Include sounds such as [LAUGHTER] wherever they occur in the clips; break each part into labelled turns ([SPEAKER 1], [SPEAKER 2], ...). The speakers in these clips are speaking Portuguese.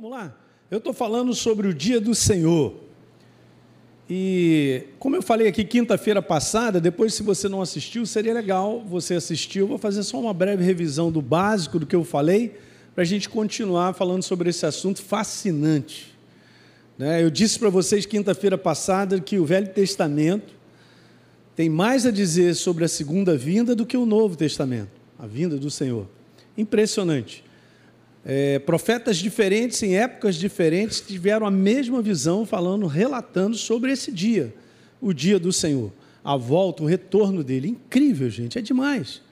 [SPEAKER 1] vamos lá? Eu estou falando sobre o dia do Senhor. E como eu falei aqui quinta-feira passada, depois se você não assistiu, seria legal você assistir. Eu vou fazer só uma breve revisão do básico do que eu falei, para a gente continuar falando sobre esse assunto fascinante. Né? Eu disse para vocês quinta-feira passada que o Velho Testamento tem mais a dizer sobre a segunda vinda do que o Novo Testamento, a vinda do Senhor. Impressionante. É, profetas diferentes, em épocas diferentes, tiveram a mesma visão, falando, relatando sobre esse dia, o dia do Senhor, a volta, o retorno dele. Incrível, gente, é demais.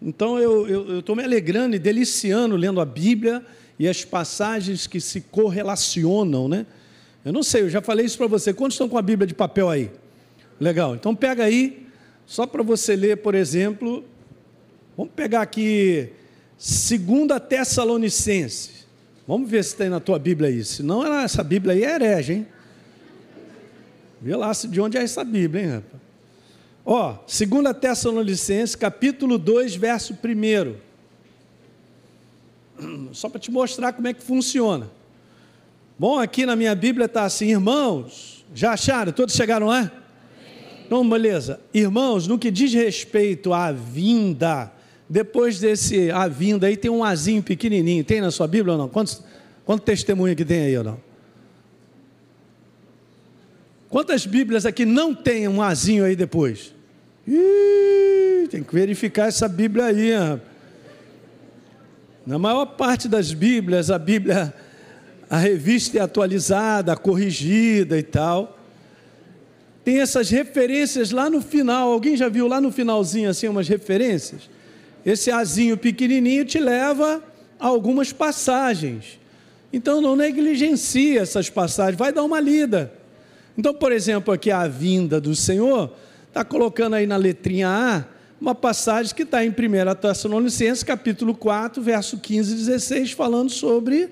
[SPEAKER 1] Então eu estou me alegrando e deliciando lendo a Bíblia e as passagens que se correlacionam, né? Eu não sei, eu já falei isso para você. Quantos estão com a Bíblia de papel aí? Legal, então pega aí, só para você ler, por exemplo, vamos pegar aqui Segunda Tessalonicenses. Vamos ver se tem na tua Bíblia isso. Senão essa Bíblia aí é herege, hein? Vê lá de onde é essa Bíblia, hein, rapaz? Ó, segunda Tessalonicenses, capítulo 2, verso 1. [CLEARS THROAT] Só para te mostrar como é que funciona. Bom, aqui na minha Bíblia está assim, irmãos, já acharam? Todos chegaram lá? Então, beleza. Irmãos, no que diz respeito à vinda depois desse a vinda aí tem um azinho pequenininho. Tem na sua Bíblia ou não? Quantos, quanto testemunho que tem aí ou não? Quantas Bíblias aqui não tem um azinho aí depois? Ih, tem que verificar essa Bíblia aí. Na maior parte das Bíblias, a Bíblia, a revista é atualizada, corrigida e tal. Tem essas referências lá no final. Alguém já viu lá no finalzinho assim umas referências? Esse azinho pequenininho te leva a algumas passagens. Então não negligencie essas passagens, vai dar uma lida. Então, por exemplo, aqui a vinda do Senhor, está colocando aí na letrinha A uma passagem que está em 1 Tessalonicenses, capítulo 4, verso 15 e 16, falando sobre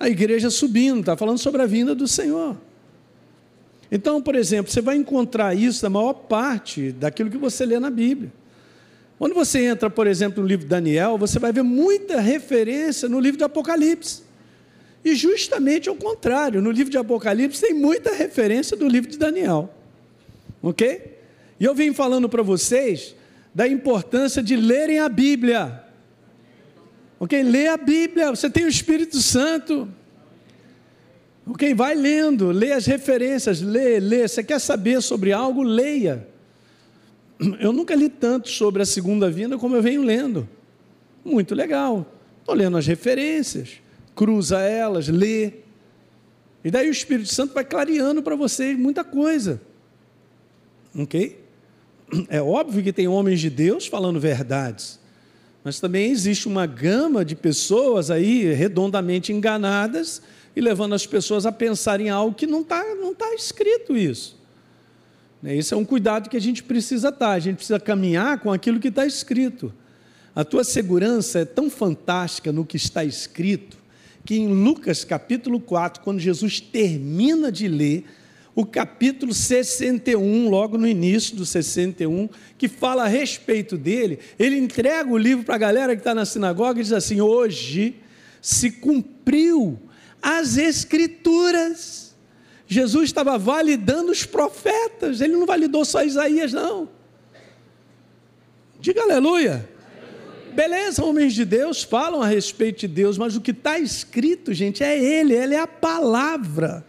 [SPEAKER 1] a igreja subindo, está falando sobre a vinda do Senhor. Então, por exemplo, você vai encontrar isso na maior parte daquilo que você lê na Bíblia. Quando você entra, por exemplo, no livro de Daniel, você vai ver muita referência no livro de Apocalipse. E justamente ao contrário, no livro de Apocalipse tem muita referência do livro de Daniel. Ok? E eu vim falando para vocês da importância de lerem a Bíblia. Ok? Lê a Bíblia, você tem o Espírito Santo. Ok? Vai lendo, lê as referências, lê, lê. Você quer saber sobre algo, leia [CLEARS THROAT] eu nunca li tanto sobre a segunda vinda como eu venho lendo. Muito legal. Estou lendo as referências, cruza elas, lê. E daí o Espírito Santo vai clareando para vocês muita coisa. Ok? [CLEARS THROAT] É óbvio que tem homens de Deus falando verdades, mas também existe uma gama de pessoas aí redondamente enganadas e levando as pessoas a pensar em algo que não está não tá escrito isso. Esse é um cuidado que a gente precisa dar, a gente precisa caminhar com aquilo que está escrito. A tua segurança é tão fantástica no que está escrito, que em Lucas capítulo 4, quando Jesus termina de ler, o capítulo 61, logo no início do 61, que fala a respeito dele, ele entrega o livro para a galera que está na sinagoga e diz assim: Hoje se cumpriu as Escrituras. Jesus estava validando os profetas, ele não validou só Isaías, não. Diga aleluia. Beleza, homens de Deus falam a respeito de Deus, mas o que está escrito, gente, é Ele, Ele é a palavra.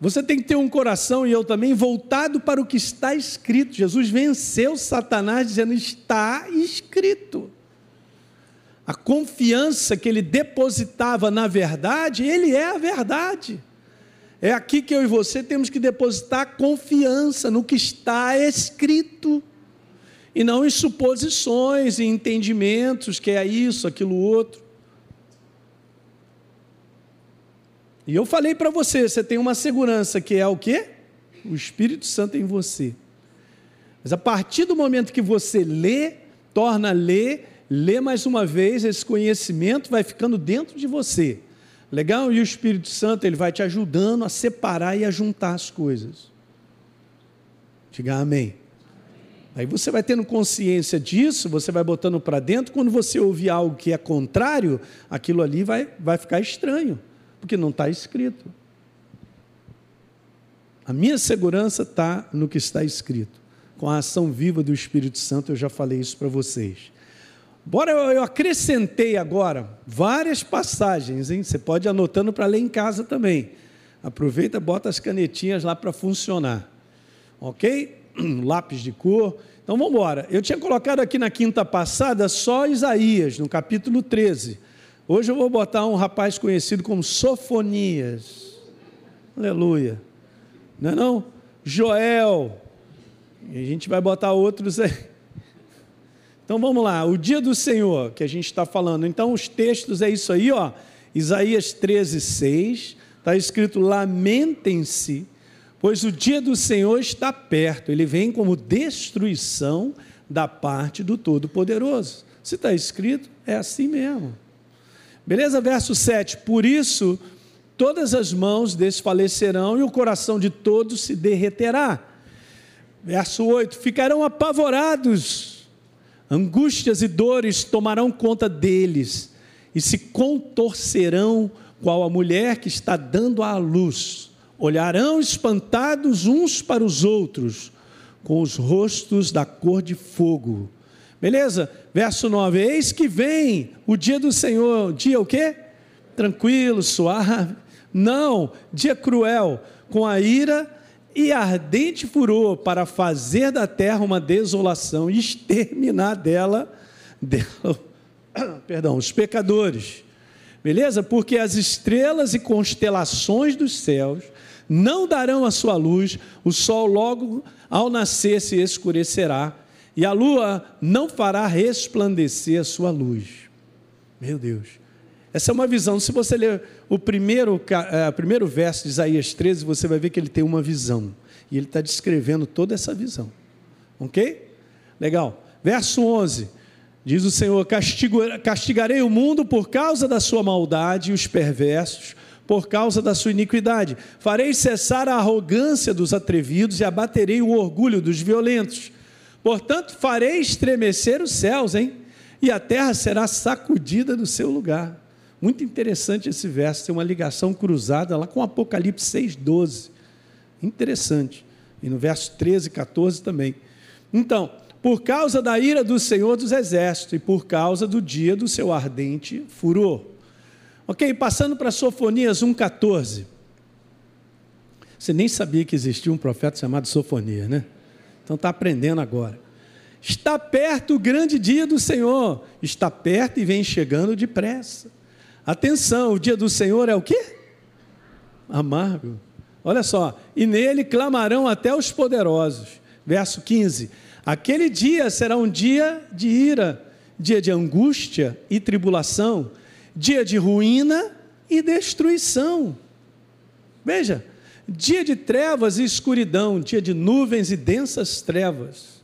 [SPEAKER 1] Você tem que ter um coração, e eu também, voltado para o que está escrito. Jesus venceu Satanás dizendo: está escrito. A confiança que ele depositava na verdade, ele é a verdade. É aqui que eu e você temos que depositar confiança no que está escrito, e não em suposições, em entendimentos, que é isso, aquilo outro. E eu falei para você, você tem uma segurança que é o quê? O Espírito Santo em você. Mas a partir do momento que você lê, torna a ler, lê mais uma vez, esse conhecimento vai ficando dentro de você. Legal? E o Espírito Santo, ele vai te ajudando a separar e a juntar as coisas. Diga amém. Aí você vai tendo consciência disso, você vai botando para dentro, quando você ouvir algo que é contrário, aquilo ali vai, vai ficar estranho, porque não está escrito. A minha segurança está no que está escrito. Com a ação viva do Espírito Santo, eu já falei isso para vocês. Bora, eu acrescentei agora várias passagens, hein? Você pode ir anotando para ler em casa também. Aproveita, bota as canetinhas lá para funcionar. Ok? [CLEARS THROAT] lápis de cor. Então vamos embora. Eu tinha colocado aqui na quinta passada só Isaías, no capítulo 13. Hoje eu vou botar um rapaz conhecido como Sofonias. Aleluia. Não é não? Joel. E a gente vai botar outros aí. Então vamos lá, o dia do Senhor que a gente está falando. Então os textos é isso aí, ó. Isaías 13, 6. Está escrito: Lamentem-se pois o dia do Senhor está perto, ele vem como destruição da parte do Todo-Poderoso. Se está escrito, é assim mesmo. Beleza? Verso 7: Por isso todas as mãos desfalecerão e o coração de todos se derreterá. Verso 8: Ficarão apavorados, angústias e dores tomarão conta deles e se contorcerão, qual a mulher que está dando à luz olharão espantados uns para os outros, com os rostos da cor de fogo. Beleza? Verso 9: Eis que vem o dia do Senhor, dia o quê? Tranquilo, suave. Não, dia cruel, com a ira e ardente furor para fazer da terra uma desolação e exterminar dela, dela [COUGHS] perdão, os pecadores. Beleza? Porque as estrelas e constelações dos céus não darão a sua luz, o sol logo ao nascer se escurecerá, e a lua não fará resplandecer a sua luz. Meu Deus. Essa é uma visão. Se você ler o primeiro, é, o primeiro verso de Isaías 13, você vai ver que ele tem uma visão. E ele está descrevendo toda essa visão. Ok? Legal. Verso 11. Diz o Senhor: Castigarei o mundo por causa da sua maldade e os perversos por causa da sua iniquidade. Farei cessar a arrogância dos atrevidos e abaterei o orgulho dos violentos. Portanto, farei estremecer os céus, hein? E a terra será sacudida do seu lugar. Muito interessante esse verso, tem uma ligação cruzada lá com Apocalipse 6,12. Interessante. E no verso 13 e 14 também. Então, por causa da ira do Senhor dos Exércitos e por causa do dia do seu ardente furor. Ok, passando para Sofonias 1,14. Você nem sabia que existia um profeta chamado Sofonias, né? Então está aprendendo agora. Está perto o grande dia do Senhor. Está perto e vem chegando depressa. Atenção, o dia do Senhor é o quê? Amargo. Olha só, e nele clamarão até os poderosos. Verso 15: Aquele dia será um dia de ira, dia de angústia e tribulação, dia de ruína e destruição. Veja, dia de trevas e escuridão, dia de nuvens e densas trevas.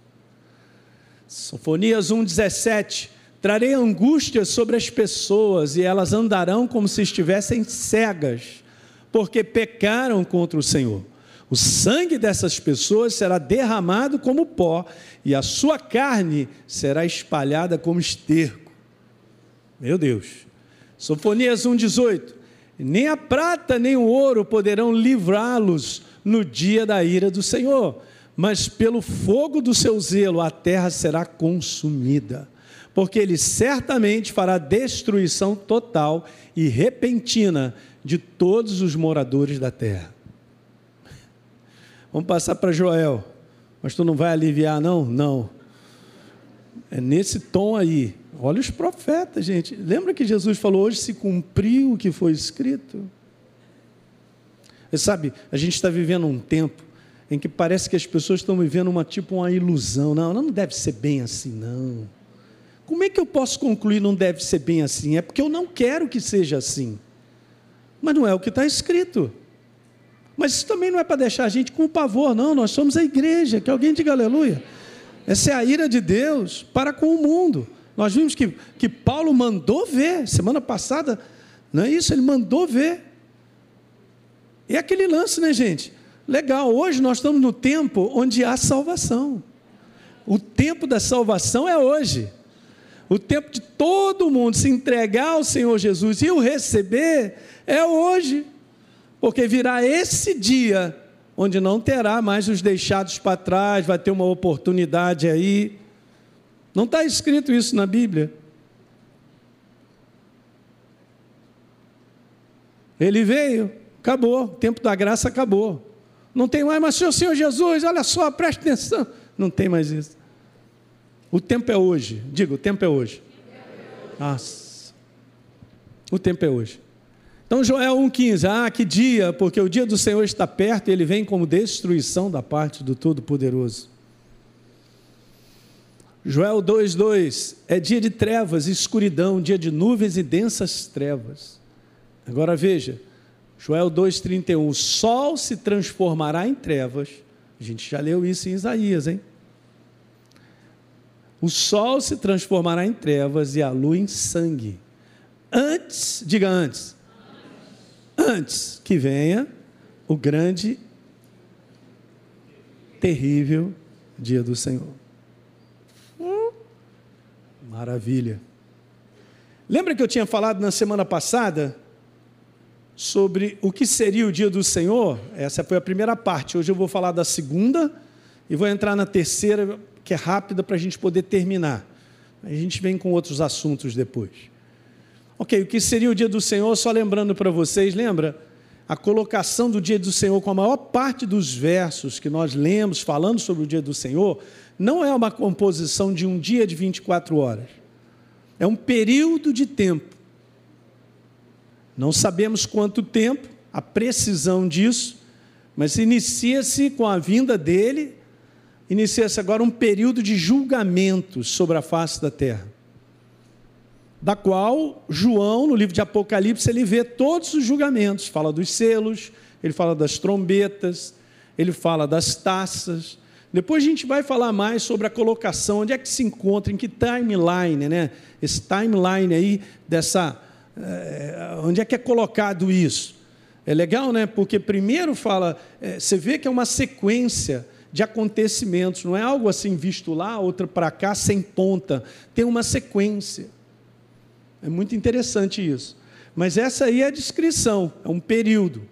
[SPEAKER 1] Sofonias 1,17: Trarei angústia sobre as pessoas e elas andarão como se estivessem cegas, porque pecaram contra o Senhor. O sangue dessas pessoas será derramado como pó, e a sua carne será espalhada como esterco. Meu Deus. Sofonias 1,18: Nem a prata nem o ouro poderão livrá-los no dia da ira do Senhor, mas pelo fogo do seu zelo a terra será consumida, porque ele certamente fará destruição total e repentina de todos os moradores da terra. Vamos passar para Joel. Mas tu não vai aliviar, não? Não. É nesse tom aí. Olha os profetas, gente. Lembra que Jesus falou: hoje se cumpriu o que foi escrito? Você sabe, a gente está vivendo um tempo em que parece que as pessoas estão vivendo uma tipo uma ilusão. Não, não deve ser bem assim, não. Como é que eu posso concluir não deve ser bem assim? É porque eu não quero que seja assim. Mas não é o que está escrito. Mas isso também não é para deixar a gente com pavor, não. Nós somos a igreja. Que alguém diga aleluia. Essa é a ira de Deus para com o mundo. Nós vimos que, que Paulo mandou ver, semana passada, não é isso? Ele mandou ver. E é aquele lance, né, gente? Legal, hoje nós estamos no tempo onde há salvação. O tempo da salvação é hoje. O tempo de todo mundo se entregar ao Senhor Jesus e o receber é hoje. Porque virá esse dia onde não terá mais os deixados para trás, vai ter uma oportunidade aí. Não está escrito isso na Bíblia. Ele veio, acabou, o tempo da graça acabou. Não tem mais, mas Senhor, Senhor Jesus, olha só, preste atenção. Não tem mais isso. O tempo é hoje. Diga, o tempo é hoje. Nossa. O tempo é hoje. Então, Joel 1,15, ah, que dia, porque o dia do Senhor está perto e ele vem como destruição da parte do Todo-Poderoso. Joel 2,2, é dia de trevas e escuridão, dia de nuvens e densas trevas. Agora veja, Joel 2,31, o sol se transformará em trevas. A gente já leu isso em Isaías, hein? O sol se transformará em trevas e a lua em sangue. Antes, diga antes, antes que venha o grande, terrível dia do Senhor. Maravilha. Lembra que eu tinha falado na semana passada sobre o que seria o dia do Senhor? Essa foi a primeira parte. Hoje eu vou falar da segunda e vou entrar na terceira, que é rápida para a gente poder terminar. A gente vem com outros assuntos depois. Ok, o que seria o dia do Senhor? Só lembrando para vocês, lembra? A colocação do dia do Senhor, com a maior parte dos versos que nós lemos falando sobre o dia do Senhor, não é uma composição de um dia de 24 horas. É um período de tempo. Não sabemos quanto tempo, a precisão disso, mas inicia-se com a vinda dele, inicia-se agora um período de julgamento sobre a face da terra da qual João, no livro de Apocalipse, ele vê todos os julgamentos, fala dos selos, ele fala das trombetas, ele fala das taças. Depois a gente vai falar mais sobre a colocação, onde é que se encontra, em que timeline, né? Esse timeline aí dessa. É, onde é que é colocado isso? É legal, né? Porque primeiro fala, é, você vê que é uma sequência de acontecimentos, não é algo assim visto lá, outra para cá, sem ponta. Tem uma sequência. É muito interessante isso. Mas essa aí é a descrição, é um período.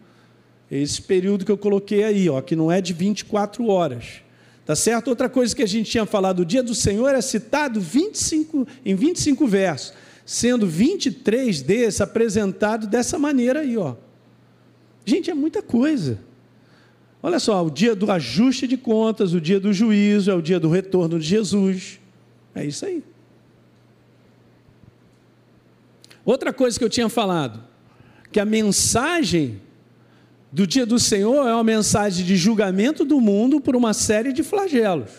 [SPEAKER 1] Esse período que eu coloquei aí, ó, que não é de 24 horas. Tá certo? Outra coisa que a gente tinha falado, o dia do Senhor é citado 25, em 25 versos, sendo 23 desses apresentados dessa maneira aí, ó. Gente, é muita coisa. Olha só, o dia do ajuste de contas, o dia do juízo, é o dia do retorno de Jesus. É isso aí. Outra coisa que eu tinha falado, que a mensagem do dia do Senhor é uma mensagem de julgamento do mundo por uma série de flagelos.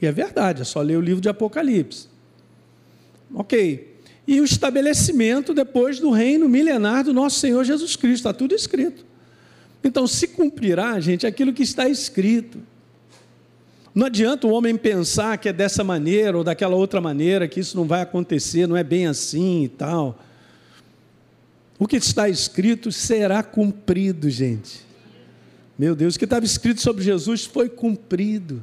[SPEAKER 1] E é verdade, é só ler o livro de Apocalipse. Ok. E o estabelecimento depois do reino milenar do nosso Senhor Jesus Cristo, está tudo escrito. Então, se cumprirá, gente, aquilo que está escrito. Não adianta o homem pensar que é dessa maneira ou daquela outra maneira, que isso não vai acontecer, não é bem assim e tal. O que está escrito será cumprido, gente. Meu Deus, o que estava escrito sobre Jesus foi cumprido.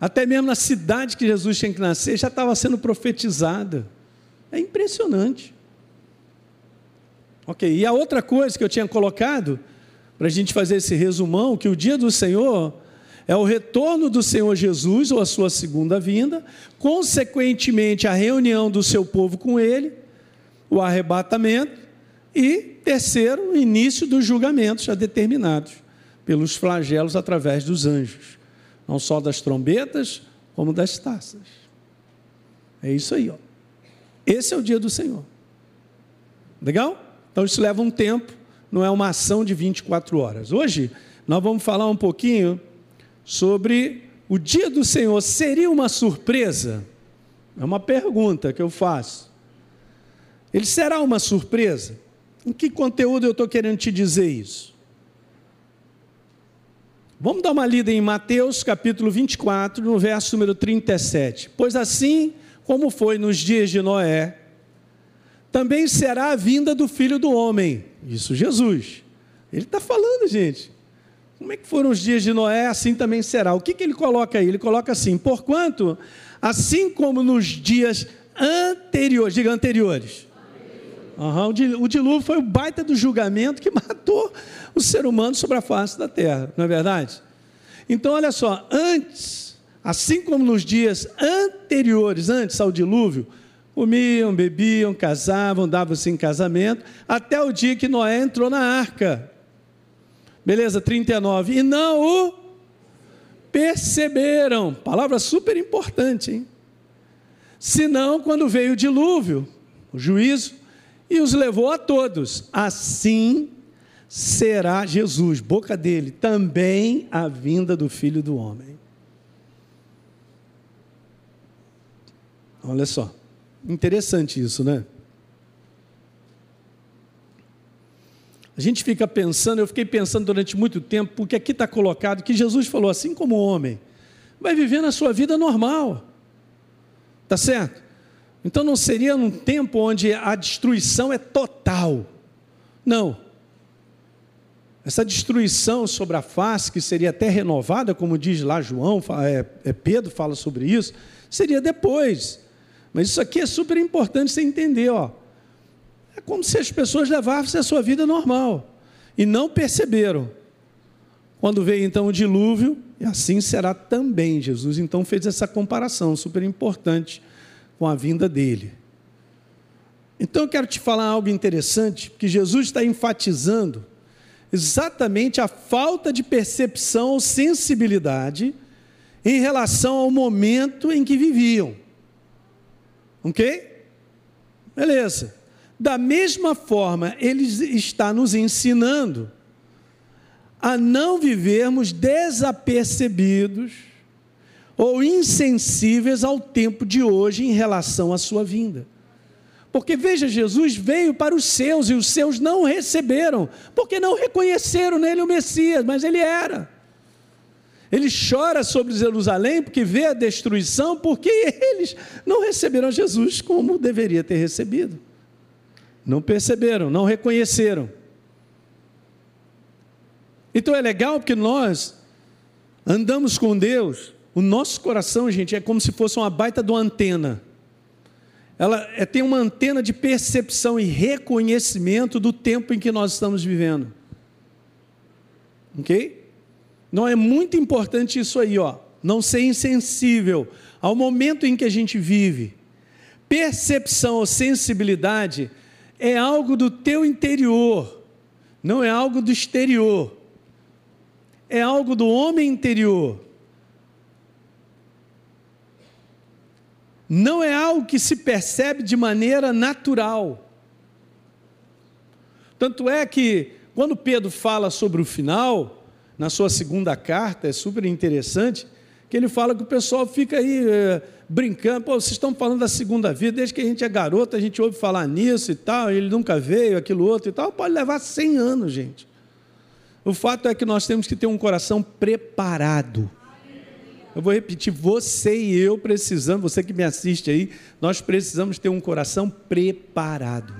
[SPEAKER 1] Até mesmo na cidade que Jesus tinha que nascer já estava sendo profetizada. É impressionante. Ok, e a outra coisa que eu tinha colocado, para a gente fazer esse resumão, que o dia do Senhor é o retorno do Senhor Jesus ou a sua segunda vinda, consequentemente a reunião do seu povo com ele, o arrebatamento e terceiro, o início dos julgamentos já determinados pelos flagelos através dos anjos, não só das trombetas, como das taças. É isso aí, ó. Esse é o dia do Senhor. Legal? Então isso leva um tempo, não é uma ação de 24 horas. Hoje nós vamos falar um pouquinho sobre o dia do Senhor seria uma surpresa? É uma pergunta que eu faço. Ele será uma surpresa? Em que conteúdo eu estou querendo te dizer isso? Vamos dar uma lida em Mateus capítulo 24, no verso número 37. Pois assim como foi nos dias de Noé, também será a vinda do filho do homem. Isso, Jesus. Ele está falando, gente. Como é que foram os dias de Noé, assim também será. O que, que ele coloca aí? Ele coloca assim: porquanto, assim como nos dias anteriores, diga anteriores. Uhum, o dilúvio foi o baita do julgamento que [LAUGHS] matou o ser humano sobre a face da terra, não é verdade? Então, olha só, antes, assim como nos dias anteriores, antes ao dilúvio, comiam, bebiam, casavam, davam-se em casamento, até o dia que Noé entrou na arca. Beleza, 39. E não o perceberam. Palavra super importante, hein? Senão, quando veio o dilúvio, o juízo, e os levou a todos. Assim será Jesus, boca dele, também a vinda do Filho do Homem. Olha só, interessante isso, né? A gente fica pensando, eu fiquei pensando durante muito tempo, porque aqui está colocado que Jesus falou, assim como o homem, vai viver na sua vida normal, tá certo? Então não seria num tempo onde a destruição é total, não. Essa destruição sobre a face, que seria até renovada, como diz lá João, é, é Pedro fala sobre isso, seria depois. Mas isso aqui é super importante você entender, ó. É como se as pessoas levassem a sua vida normal e não perceberam. Quando veio então o dilúvio, e assim será também. Jesus então fez essa comparação super importante com a vinda dele. Então eu quero te falar algo interessante, porque Jesus está enfatizando exatamente a falta de percepção ou sensibilidade em relação ao momento em que viviam. Ok? Beleza. Da mesma forma, ele está nos ensinando a não vivermos desapercebidos ou insensíveis ao tempo de hoje em relação à sua vinda. Porque veja, Jesus veio para os seus e os seus não receberam, porque não reconheceram nele o Messias, mas ele era. Ele chora sobre Jerusalém porque vê a destruição, porque eles não receberam Jesus como deveria ter recebido. Não perceberam, não reconheceram. Então é legal porque nós andamos com Deus, o nosso coração, gente, é como se fosse uma baita de uma antena. Ela é, tem uma antena de percepção e reconhecimento do tempo em que nós estamos vivendo. Ok? Não é muito importante isso aí, ó. Não ser insensível ao momento em que a gente vive. Percepção ou sensibilidade é algo do teu interior, não é algo do exterior. É algo do homem interior. Não é algo que se percebe de maneira natural. Tanto é que, quando Pedro fala sobre o final, na sua segunda carta, é super interessante, que ele fala que o pessoal fica aí é, brincando, pô, vocês estão falando da segunda vida, desde que a gente é garoto, a gente ouve falar nisso e tal, ele nunca veio, aquilo outro e tal, pode levar 100 anos, gente. O fato é que nós temos que ter um coração preparado. Eu vou repetir, você e eu precisamos, você que me assiste aí, nós precisamos ter um coração preparado.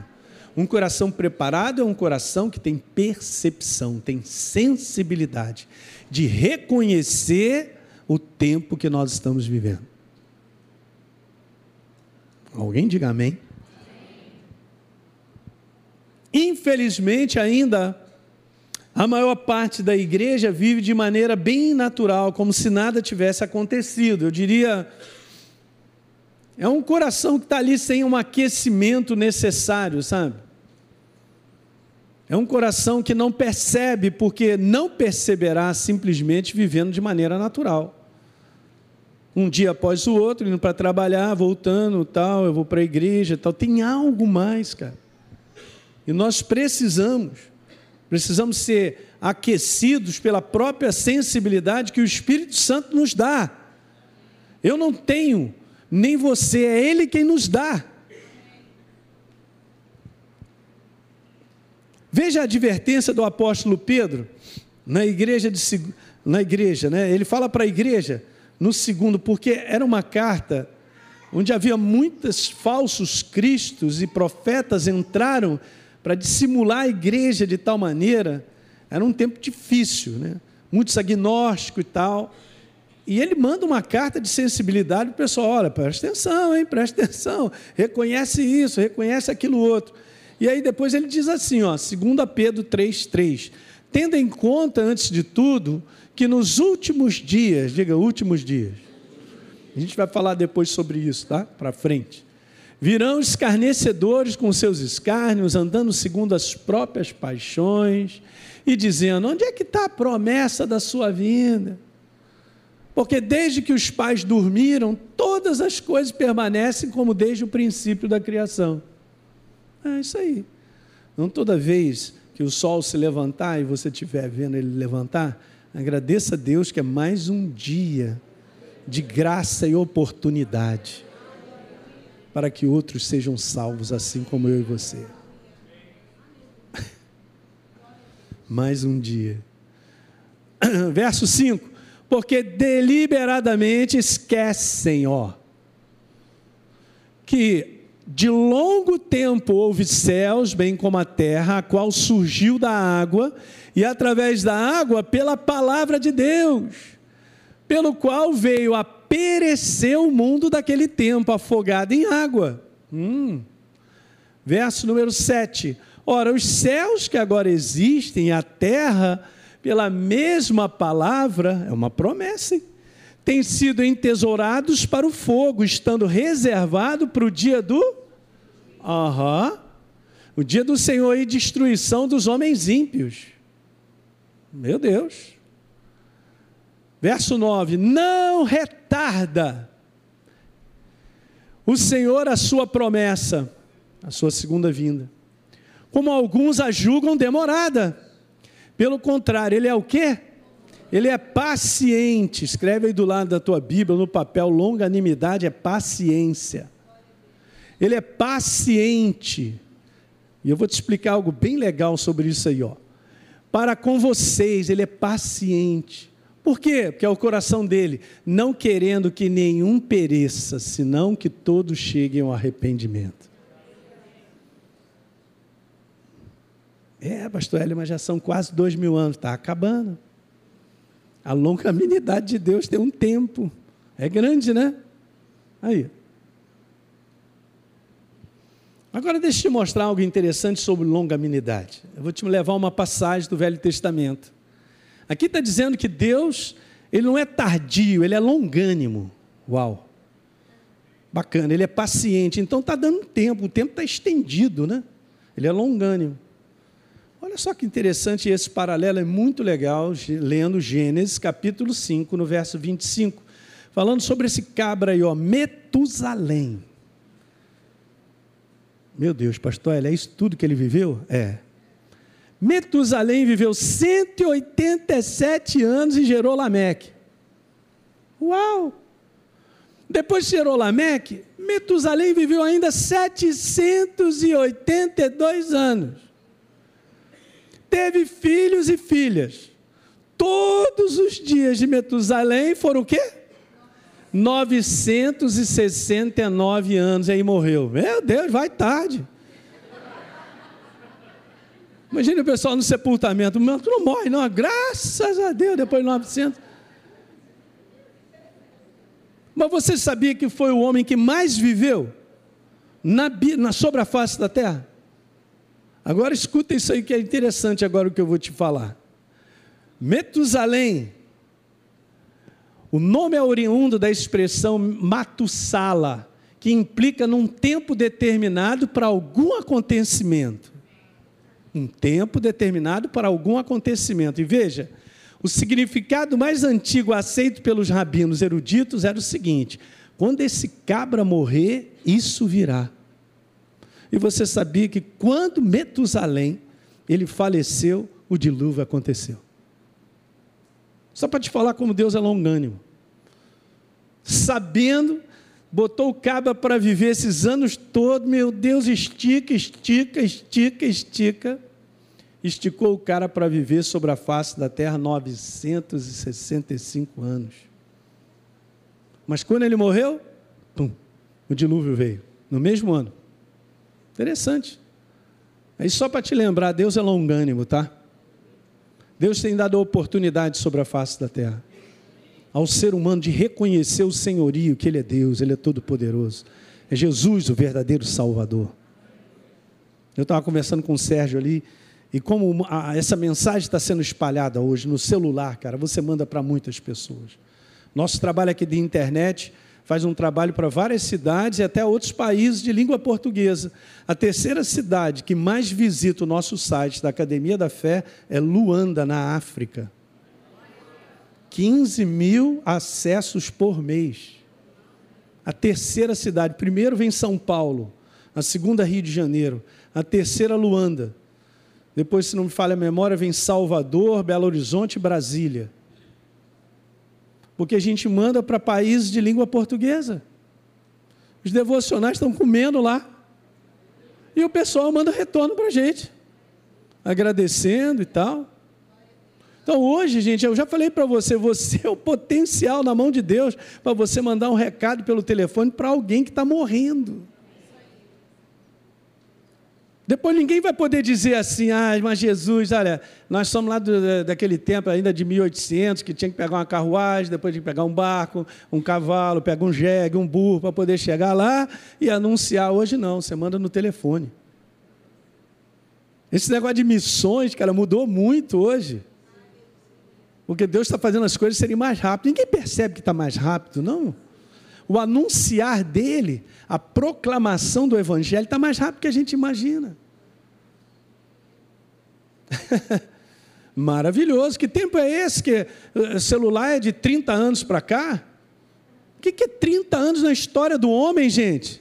[SPEAKER 1] Um coração preparado é um coração que tem percepção, tem sensibilidade de reconhecer o tempo que nós estamos vivendo. Alguém diga amém? Infelizmente, ainda, a maior parte da igreja vive de maneira bem natural, como se nada tivesse acontecido. Eu diria, é um coração que está ali sem um aquecimento necessário, sabe? É um coração que não percebe, porque não perceberá simplesmente vivendo de maneira natural um dia após o outro, indo para trabalhar, voltando, tal, eu vou para a igreja, tal. Tem algo mais, cara. E nós precisamos, precisamos ser aquecidos pela própria sensibilidade que o Espírito Santo nos dá. Eu não tenho, nem você, é Ele quem nos dá. Veja a advertência do apóstolo Pedro na igreja de na igreja, né? Ele fala para a igreja no segundo, porque era uma carta onde havia muitos falsos cristos e profetas entraram para dissimular a igreja de tal maneira. Era um tempo difícil, né? muitos agnósticos e tal. E ele manda uma carta de sensibilidade para o pessoal: olha, presta atenção, hein, presta atenção, reconhece isso, reconhece aquilo outro. E aí depois ele diz assim, ó, 2 Pedro 3,3: tendo em conta, antes de tudo, que nos últimos dias, diga últimos dias, a gente vai falar depois sobre isso, tá? Para frente. Virão escarnecedores com seus escárnios, andando segundo as próprias paixões e dizendo: onde é que está a promessa da sua vinda? Porque desde que os pais dormiram, todas as coisas permanecem como desde o princípio da criação. É isso aí. Não toda vez que o sol se levantar e você estiver vendo ele levantar, agradeça a Deus que é mais um dia de graça e oportunidade para que outros sejam salvos, assim como eu e você. [LAUGHS] mais um dia. [CLEARS THROAT] Verso 5: Porque deliberadamente esquecem, ó, que de longo tempo houve céus, bem como a terra, a qual surgiu da água, e através da água, pela palavra de Deus, pelo qual veio a perecer o mundo daquele tempo, afogado em água. Hum. Verso número 7. Ora, os céus que agora existem, a terra, pela mesma palavra, é uma promessa, hein? têm sido entesourados para o fogo, estando reservado para o dia do. Aham. O dia do Senhor e destruição dos homens ímpios. Meu Deus. Verso 9: Não retarda o Senhor a sua promessa, a sua segunda vinda, como alguns a julgam demorada. Pelo contrário, ele é o quê? Ele é paciente. Escreve aí do lado da tua Bíblia, no papel, longanimidade é paciência. Ele é paciente. E eu vou te explicar algo bem legal sobre isso aí, ó. Para com vocês, ele é paciente. Por quê? Porque é o coração dele, não querendo que nenhum pereça, senão que todos cheguem ao arrependimento. É, pastor Hélio, mas já são quase dois mil anos, está acabando. A longanimidade de Deus tem um tempo. É grande, né? Aí. Agora deixa eu te mostrar algo interessante sobre longanimidade. Eu vou te levar uma passagem do Velho Testamento. Aqui está dizendo que Deus, ele não é tardio, ele é longânimo. Uau! Bacana, ele é paciente, então está dando tempo, o tempo está estendido, né? Ele é longânimo. Olha só que interessante, esse paralelo é muito legal, lendo Gênesis capítulo 5, no verso 25, falando sobre esse cabra aí, ó, Metusalém. Meu Deus, pastor, é isso tudo que ele viveu? É. Metusalém viveu 187 anos e gerou Lameque. Uau! Depois que gerou Lameque, Metusalém viveu ainda 782 anos teve filhos e filhas. Todos os dias de Metusalém foram o quê? 969 anos, e aí morreu. Meu Deus, vai tarde. Imagina o pessoal no sepultamento, tu não morre, não, graças a Deus, depois de 900. Mas você sabia que foi o homem que mais viveu na, na, sobre a face da terra? Agora escuta isso aí que é interessante agora o que eu vou te falar. Metusalém, o nome é oriundo da expressão Matusala, que implica num tempo determinado para algum acontecimento. Um tempo determinado para algum acontecimento. E veja, o significado mais antigo aceito pelos rabinos eruditos era o seguinte: quando esse cabra morrer, isso virá. E você sabia que quando Metusalém ele faleceu, o dilúvio aconteceu. Só para te falar como Deus é longânimo. Sabendo, botou o cabra para viver esses anos todos, meu Deus, estica, estica, estica, estica. Esticou o cara para viver sobre a face da terra 965 anos. Mas quando ele morreu, pum, o dilúvio veio, no mesmo ano. Interessante. Aí só para te lembrar, Deus é longânimo, tá? Deus tem dado oportunidade sobre a face da terra ao ser humano de reconhecer o senhorio, que Ele é Deus, Ele é todo-poderoso. É Jesus o verdadeiro Salvador. Eu estava conversando com o Sérgio ali, e como essa mensagem está sendo espalhada hoje no celular, cara, você manda para muitas pessoas. Nosso trabalho aqui de internet faz um trabalho para várias cidades e até outros países de língua portuguesa. A terceira cidade que mais visita o nosso site da Academia da Fé é Luanda, na África. 15 mil acessos por mês. A terceira cidade, primeiro vem São Paulo, a segunda Rio de Janeiro, a terceira Luanda. Depois, se não me falha a memória, vem Salvador, Belo Horizonte e Brasília porque a gente manda para países de língua portuguesa. Os devocionais estão comendo lá. E o pessoal manda retorno para a gente, agradecendo e tal. Então hoje, gente, eu já falei para você, você é o potencial na mão de Deus para você mandar um recado pelo telefone para alguém que está morrendo. Depois ninguém vai poder dizer assim, ah, mas Jesus, olha, nós somos lá do, daquele tempo ainda de 1800, que tinha que pegar uma carruagem, depois tinha que pegar um barco, um cavalo, pegar um jegue, um burro, para poder chegar lá e anunciar. Hoje não, você manda no telefone. Esse negócio de missões, cara, mudou muito hoje. Porque Deus está fazendo as coisas serem mais rápidas. Ninguém percebe que está mais rápido, não o anunciar dele, a proclamação do Evangelho, está mais rápido que a gente imagina. [LAUGHS] Maravilhoso. Que tempo é esse que eh, celular é de 30 anos para cá? O que, que é 30 anos na história do homem, gente?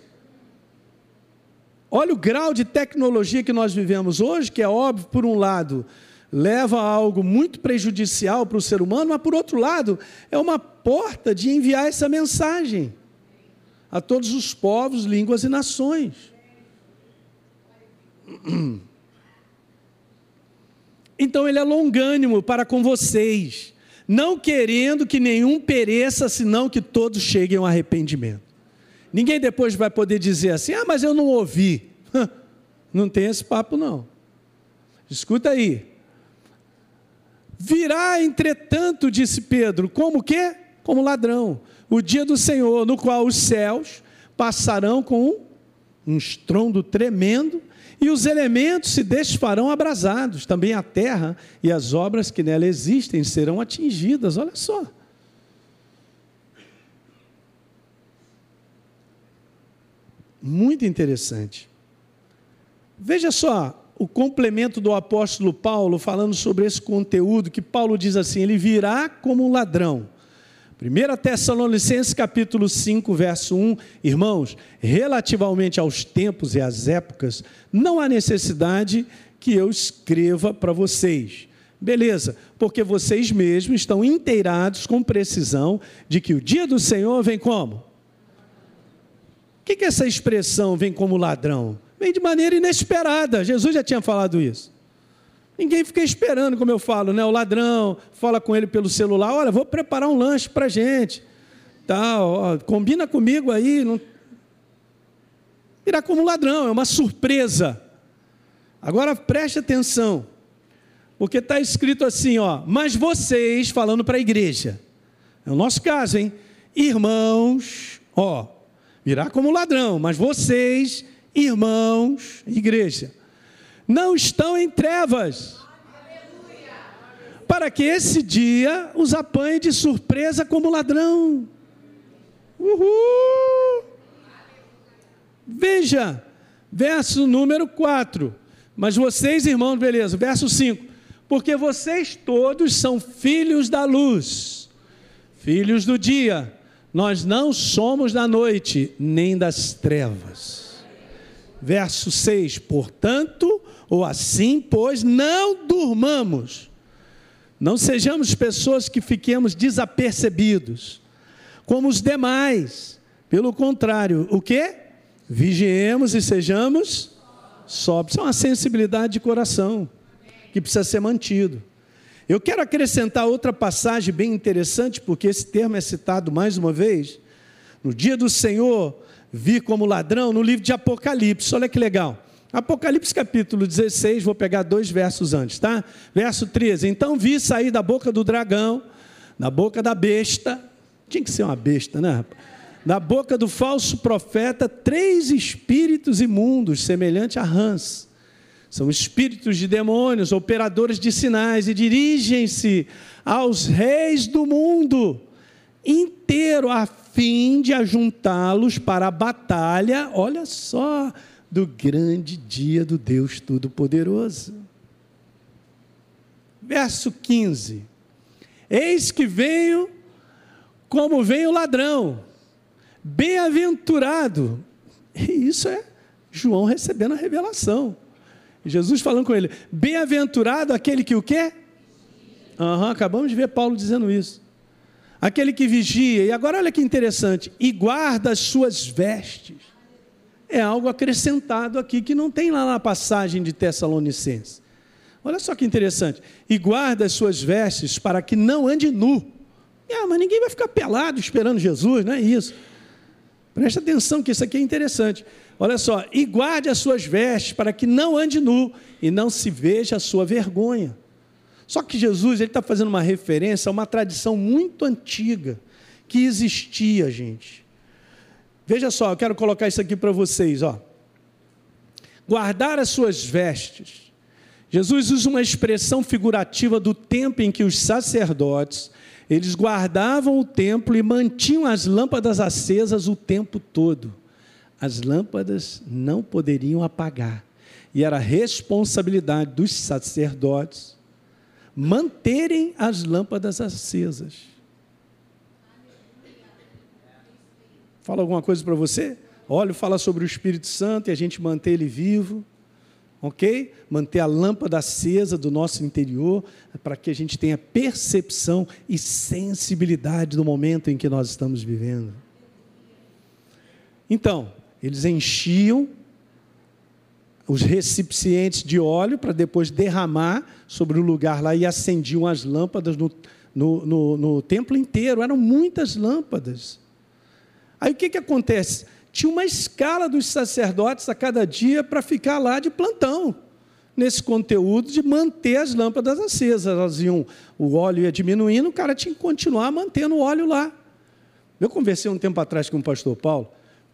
[SPEAKER 1] Olha o grau de tecnologia que nós vivemos hoje, que é óbvio, por um lado, leva a algo muito prejudicial para o ser humano, mas por outro lado, é uma porta de enviar essa mensagem a todos os povos, línguas e nações. [CLEARS THROAT] Então ele é longânimo para com vocês, não querendo que nenhum pereça, senão que todos cheguem ao arrependimento. Ninguém depois vai poder dizer assim: ah, mas eu não ouvi. [LAUGHS] Não tem esse papo, não. Escuta aí. Virá, entretanto, disse Pedro, como que? Como ladrão o dia do Senhor, no qual os céus passarão com um estrondo tremendo e os elementos se desfarão abrasados, também a terra e as obras que nela existem serão atingidas. Olha só. Muito interessante. Veja só o complemento do apóstolo Paulo falando sobre esse conteúdo que Paulo diz assim: ele virá como um ladrão 1 Tessalonicenses capítulo 5, verso 1, irmãos, relativamente aos tempos e às épocas, não há necessidade que eu escreva para vocês. Beleza, porque vocês mesmos estão inteirados com precisão de que o dia do Senhor vem como? O que, que essa expressão vem como ladrão? Vem de maneira inesperada. Jesus já tinha falado isso. Ninguém fica esperando, como eu falo, né? O ladrão fala com ele pelo celular: olha, vou preparar um lanche para gente. Tal, ó, combina comigo aí. Não... Irá como ladrão, é uma surpresa. Agora preste atenção, porque está escrito assim: ó, mas vocês, falando para a igreja, é o nosso caso, hein? Irmãos, ó, virá como ladrão, mas vocês, irmãos, igreja, não estão em trevas. Para que esse dia os apanhe de surpresa como ladrão. Uhul! Veja, verso número 4. Mas vocês, irmãos, beleza, verso 5. Porque vocês todos são filhos da luz, filhos do dia. Nós não somos da noite, nem das trevas. Verso 6: Portanto, ou assim, pois, não durmamos. Não sejamos pessoas que fiquemos desapercebidos, como os demais. Pelo contrário, o que? Vigiemos e sejamos sóbrios. Isso é uma sensibilidade de coração que precisa ser mantido. Eu quero acrescentar outra passagem bem interessante, porque esse termo é citado mais uma vez. No dia do Senhor, vir como ladrão, no livro de Apocalipse. Olha que legal Apocalipse capítulo 16, vou pegar dois versos antes, tá? Verso 13: Então vi sair da boca do dragão, da boca da besta, tinha que ser uma besta, né? Da boca do falso profeta, três espíritos imundos, semelhante a rãs. São espíritos de demônios, operadores de sinais, e dirigem-se aos reis do mundo inteiro, a fim de ajuntá-los para a batalha. Olha só, do grande dia do Deus Todo-Poderoso. Verso 15: Eis que venho como vem o ladrão, bem-aventurado. Isso é João recebendo a revelação. Jesus falando com ele: Bem-aventurado aquele que o quê? Uhum, acabamos de ver Paulo dizendo isso. Aquele que vigia, e agora olha que interessante, e guarda as suas vestes é algo acrescentado aqui que não tem lá na passagem de Tessalonicenses. Olha só que interessante. E guarda as suas vestes para que não ande nu. É, mas ninguém vai ficar pelado esperando Jesus, não é isso. Preste atenção que isso aqui é interessante. Olha só, e guarde as suas vestes para que não ande nu e não se veja a sua vergonha. Só que Jesus está fazendo uma referência a uma tradição muito antiga que existia, gente. Veja só, eu quero colocar isso aqui para vocês, ó. Guardar as suas vestes. Jesus usa uma expressão figurativa do tempo em que os sacerdotes, eles guardavam o templo e mantinham as lâmpadas acesas o tempo todo. As lâmpadas não poderiam apagar. E era responsabilidade dos sacerdotes manterem as lâmpadas acesas. Fala alguma coisa para você? Óleo fala sobre o Espírito Santo e a gente manter ele vivo, ok? Manter a lâmpada acesa do nosso interior, para que a gente tenha percepção e sensibilidade do momento em que nós estamos vivendo. Então, eles enchiam os recipientes de óleo para depois derramar sobre o lugar lá e acendiam as lâmpadas no, no, no, no templo inteiro. Eram muitas lâmpadas. Aí o que, que acontece? Tinha uma escala dos sacerdotes a cada dia para ficar lá de plantão, nesse conteúdo de manter as lâmpadas acesas. Elas iam, o óleo ia diminuindo, o cara tinha que continuar mantendo o óleo lá. Eu conversei um tempo atrás com o pastor Paulo,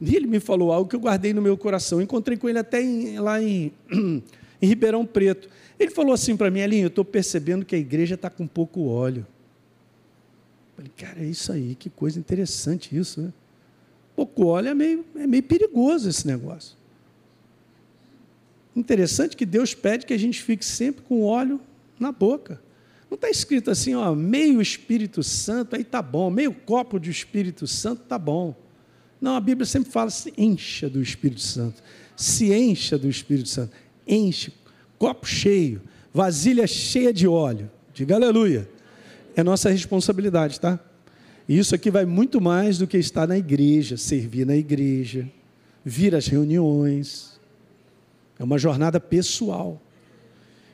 [SPEAKER 1] e ele me falou algo que eu guardei no meu coração. Encontrei com ele até em, lá em, [CLEARS THROAT] em Ribeirão Preto. Ele falou assim para mim, Elinho, eu estou percebendo que a igreja está com pouco óleo. Eu falei, cara, é isso aí, que coisa interessante isso, né? pouco óleo é meio, é meio perigoso esse negócio. Interessante que Deus pede que a gente fique sempre com óleo na boca. Não está escrito assim, ó, meio Espírito Santo, aí tá bom, meio copo de Espírito Santo tá bom. Não, a Bíblia sempre fala se encha do Espírito Santo. Se encha do Espírito Santo. Enche, copo cheio, vasilha cheia de óleo. Diga aleluia. É nossa responsabilidade, tá? E isso aqui vai muito mais do que estar na igreja, servir na igreja, vir às reuniões. É uma jornada pessoal.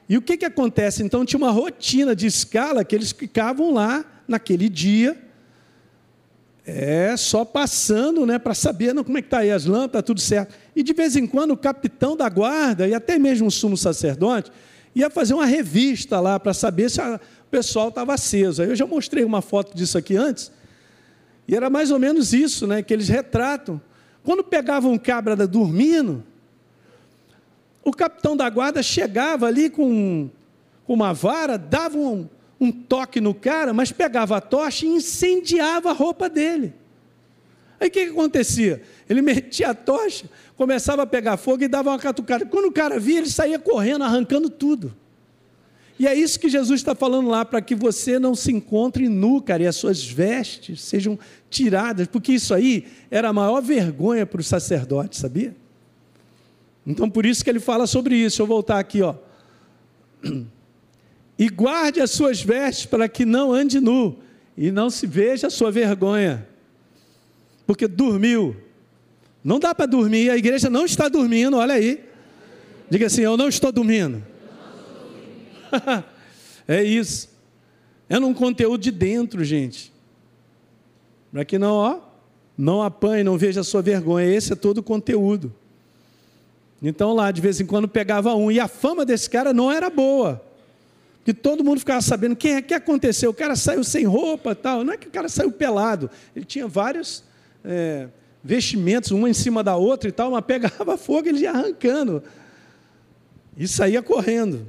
[SPEAKER 1] E o que, que acontece? Então tinha uma rotina de escala que eles ficavam lá naquele dia, é só passando, né, para saber não, como é que está aí as lâmpadas, tá tudo certo. E de vez em quando o capitão da guarda e até mesmo o sumo sacerdote ia fazer uma revista lá para saber se a, o pessoal estava aceso. Aí eu já mostrei uma foto disso aqui antes. E era mais ou menos isso né, que eles retratam. Quando pegavam um cabra dormindo, o capitão da guarda chegava ali com, com uma vara, dava um, um toque no cara, mas pegava a tocha e incendiava a roupa dele. Aí o que, que acontecia? Ele [LAUGHS] metia a tocha, começava a pegar fogo e dava uma catucada. Quando o cara via, ele saía correndo, arrancando tudo. E é isso que Jesus está falando lá, para que você não se encontre nu, cara, e as suas vestes sejam tiradas, porque isso aí era a maior vergonha para os sacerdotes, sabia? Então por isso que ele fala sobre isso. Eu voltar aqui, ó. [CLEARS THROAT] E guarde as suas vestes para que não ande nu e não se veja a sua vergonha, porque dormiu. Não dá para dormir, a igreja não está dormindo, olha aí. Diga assim: Eu não estou dormindo. [LAUGHS] é isso. É num conteúdo de dentro, gente. Para que não, ó, não apanhe, não veja a sua vergonha. Esse é todo o conteúdo. Então lá, de vez em quando, pegava um. E a fama desse cara não era boa. Que todo mundo ficava sabendo o que, é que aconteceu. O cara saiu sem roupa tal. Não é que o cara saiu pelado. Ele tinha vários é, vestimentos, uma em cima da outra e tal, mas pegava [LAUGHS] fogo e ele ia arrancando. E saía correndo.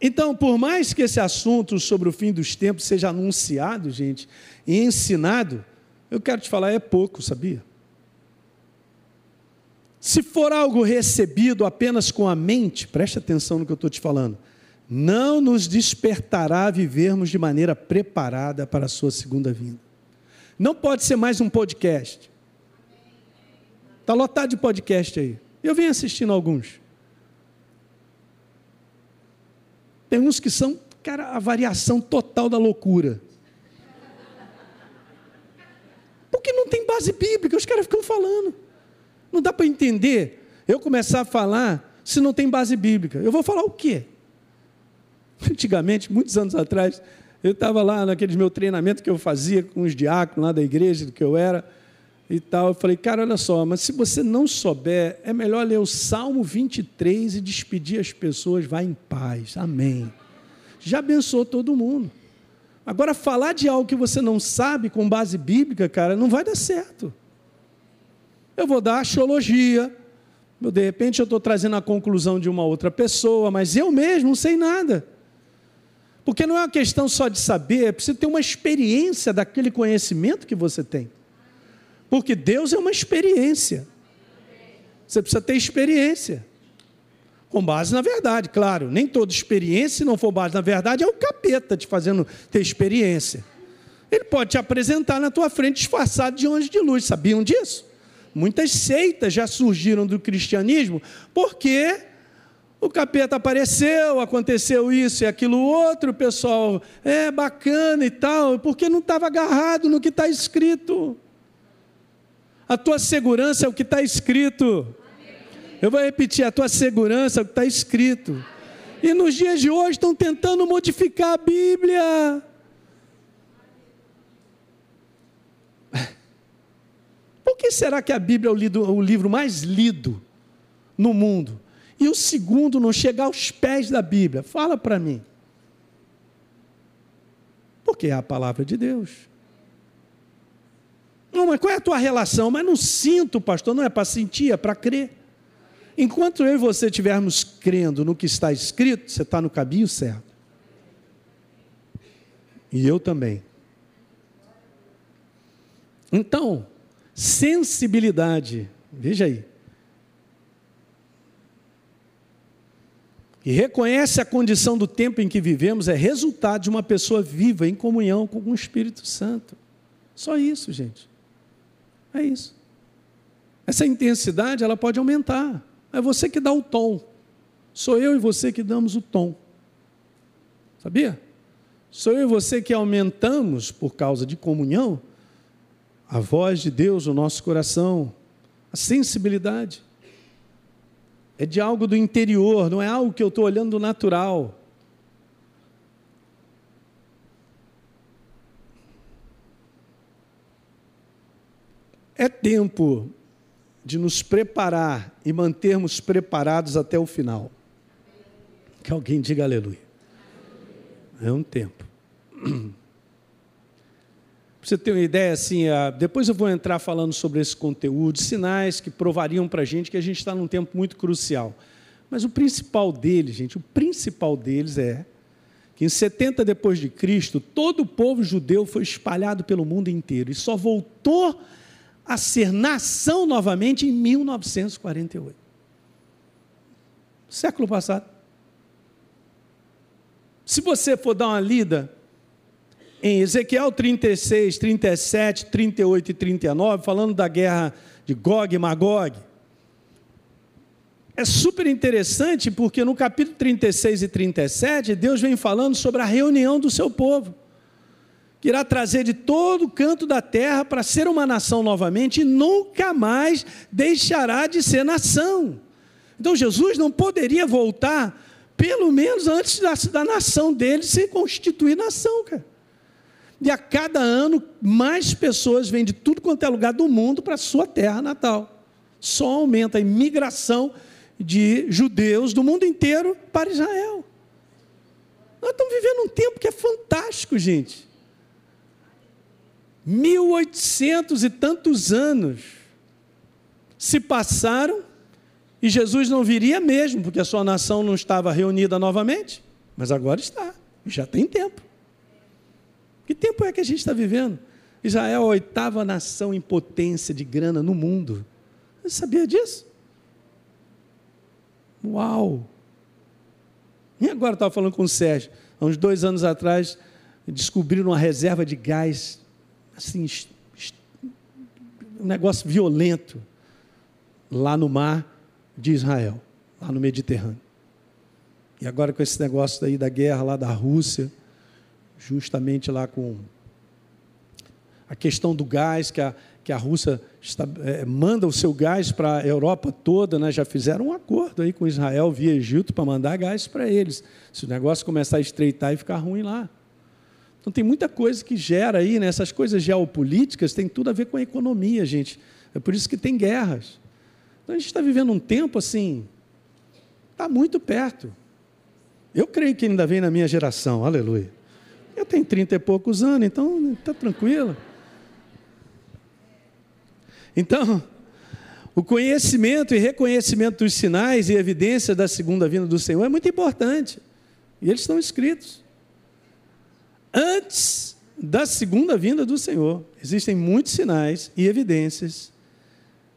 [SPEAKER 1] Então, por mais que esse assunto sobre o fim dos tempos seja anunciado, gente, e ensinado, eu quero te falar, é pouco, sabia? Se for algo recebido apenas com a mente, preste atenção no que eu estou te falando, não nos despertará a vivermos de maneira preparada para a sua segunda vinda. Não pode ser mais um podcast. Está lotado de podcast aí. Eu venho assistindo alguns. Tem uns que são, cara, a variação total da loucura. Porque não tem base bíblica, os caras ficam falando. Não dá para entender eu começar a falar se não tem base bíblica. Eu vou falar o quê? [LAUGHS] Antigamente, muitos anos atrás, eu estava lá naqueles meu treinamento que eu fazia com os diáconos lá da igreja, do que eu era e tal. Eu falei, cara, olha só, mas se você não souber, é melhor ler o Salmo 23 e despedir as pessoas, vá em paz. Amém. Já abençoou todo mundo. Agora, falar de algo que você não sabe com base bíblica, cara, não vai dar certo. Eu vou dar axiologia. De repente eu estou trazendo a conclusão de uma outra pessoa, mas eu mesmo não sei nada. Porque não é uma questão só de saber, é preciso ter uma experiência daquele conhecimento que você tem. Porque Deus é uma experiência. Você precisa ter experiência. Com base na verdade, claro. Nem toda experiência, se não for base na verdade, é o capeta te fazendo ter experiência. Ele pode te apresentar na tua frente disfarçado de anjo de luz. Sabiam disso? Muitas seitas já surgiram do cristianismo porque o capeta apareceu, aconteceu isso e aquilo outro, pessoal é bacana e tal, porque não estava agarrado no que está escrito. A tua segurança é o que está escrito. Eu vou repetir: a tua segurança é o que está escrito. E nos dias de hoje estão tentando modificar a Bíblia. [LAUGHS] Por que será que a Bíblia é o, lido, o livro mais lido no mundo? E o segundo não chega aos pés da Bíblia? Fala para mim. Porque é a palavra de Deus. Não, mas qual é a tua relação? Mas não sinto, pastor, não é para sentir, é para crer. Enquanto eu e você estivermos crendo no que está escrito, você está no caminho certo. E eu também. Então, sensibilidade. Veja aí. E reconhece a condição do tempo em que vivemos é resultado de uma pessoa viva em comunhão com o Espírito Santo. Só isso, gente. É isso. Essa intensidade ela pode aumentar. É você que dá o tom. Sou eu e você que damos o tom. Sabia? Sou eu e você que aumentamos por causa de comunhão a voz de Deus no nosso coração, a sensibilidade. É de algo do interior, não é algo que eu estou olhando do natural. É tempo de nos preparar e mantermos preparados até o final. Que alguém diga aleluia. É um tempo. [CLEARS THROAT] Você ter uma ideia, assim, depois eu vou entrar falando sobre esse conteúdo, sinais que provariam para a gente que a gente está num tempo muito crucial. Mas o principal deles, gente, o principal deles é que em 70 depois de Cristo, todo o povo judeu foi espalhado pelo mundo inteiro e só voltou a ser nação novamente em 1948. Século passado. Se você for dar uma lida em Ezequiel 36, 37, 38 e 39, falando da guerra de Gog e Magog. É super interessante porque no capítulo 36 e 37, Deus vem falando sobre a reunião do seu povo, que irá trazer de todo canto da terra para ser uma nação novamente e nunca mais deixará de ser nação. Então Jesus não poderia voltar, pelo menos antes da, da nação dele se constituir nação, cara. E a cada ano, mais pessoas vêm de tudo quanto é lugar do mundo para a sua terra natal. Só aumenta a imigração de judeus do mundo inteiro para Israel. Nós estamos vivendo um tempo que é fantástico, gente. 1800 e tantos anos se passaram e Jesus não viria mesmo, porque a sua nação não estava reunida novamente, mas agora está, já tem tempo. Que tempo é que a gente está vivendo? Israel é a oitava nação em potência de grana no mundo. Você sabia disso? Uau! E agora estava falando com o Sérgio, há uns dois anos atrás, descobriram uma reserva de gás, assim, um negócio violento, lá no mar de Israel, lá no Mediterrâneo. E agora com esse negócio daí da guerra lá da Rússia, justamente lá com a questão do gás, que a, que a Rússia está, é, manda o seu gás para a Europa toda, né? já fizeram um acordo aí com Israel via Egito para mandar gás para eles. Se o negócio começar a estreitar e ficar ruim lá. Então tem muita coisa que gera aí, né? essas coisas geopolíticas tem tudo a ver com a economia, gente. É por isso que tem guerras. Então a gente está vivendo um tempo assim, está muito perto. Eu creio que ainda vem na minha geração, aleluia. Eu tenho trinta e poucos anos, então está tranquilo. Então, o conhecimento e reconhecimento dos sinais e evidências da segunda vinda do Senhor é muito importante. E eles estão escritos. Antes da segunda vinda do Senhor, existem muitos sinais e evidências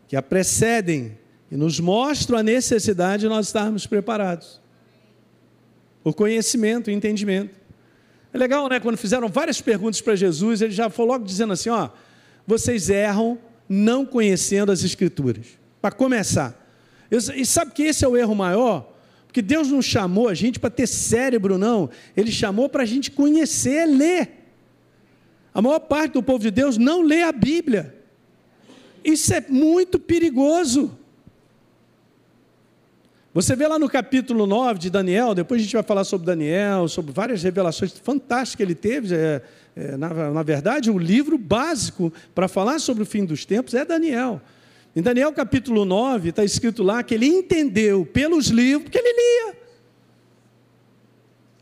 [SPEAKER 1] que a precedem e nos mostram a necessidade de nós estarmos preparados. O conhecimento, o entendimento. É legal, né? Quando fizeram várias perguntas para Jesus, ele já falou logo dizendo assim: ó, vocês erram não conhecendo as Escrituras. Para começar. E sabe que esse é o erro maior? Porque Deus não chamou a gente para ter cérebro, não. Ele chamou para a gente conhecer, ler. A maior parte do povo de Deus não lê a Bíblia. Isso é muito perigoso. Você vê lá no capítulo 9 de Daniel, depois a gente vai falar sobre Daniel, sobre várias revelações fantásticas que ele teve. É, é, na, na verdade, o livro básico para falar sobre o fim dos tempos é Daniel. Em Daniel capítulo 9, está escrito lá que ele entendeu pelos livros, porque ele lia.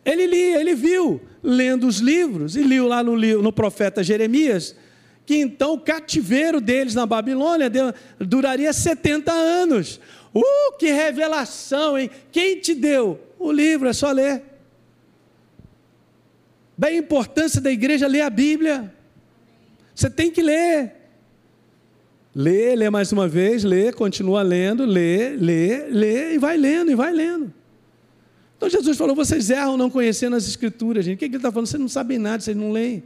[SPEAKER 1] Ele lia, ele viu, lendo os livros, e liu lá no, no profeta Jeremias, que então o cativeiro deles na Babilônia duraria 70 anos. Uh, que revelação, hein? Quem te deu? O livro, é só ler. Bem, a importância da igreja ler a Bíblia. Você tem que ler. Lê, lê mais uma vez, lê, continua lendo, lê, lê, lê, e vai lendo, e vai lendo. Então Jesus falou: vocês erram não conhecendo as Escrituras, gente. O que, ele está falando? Vocês não sabem nada, vocês não leem.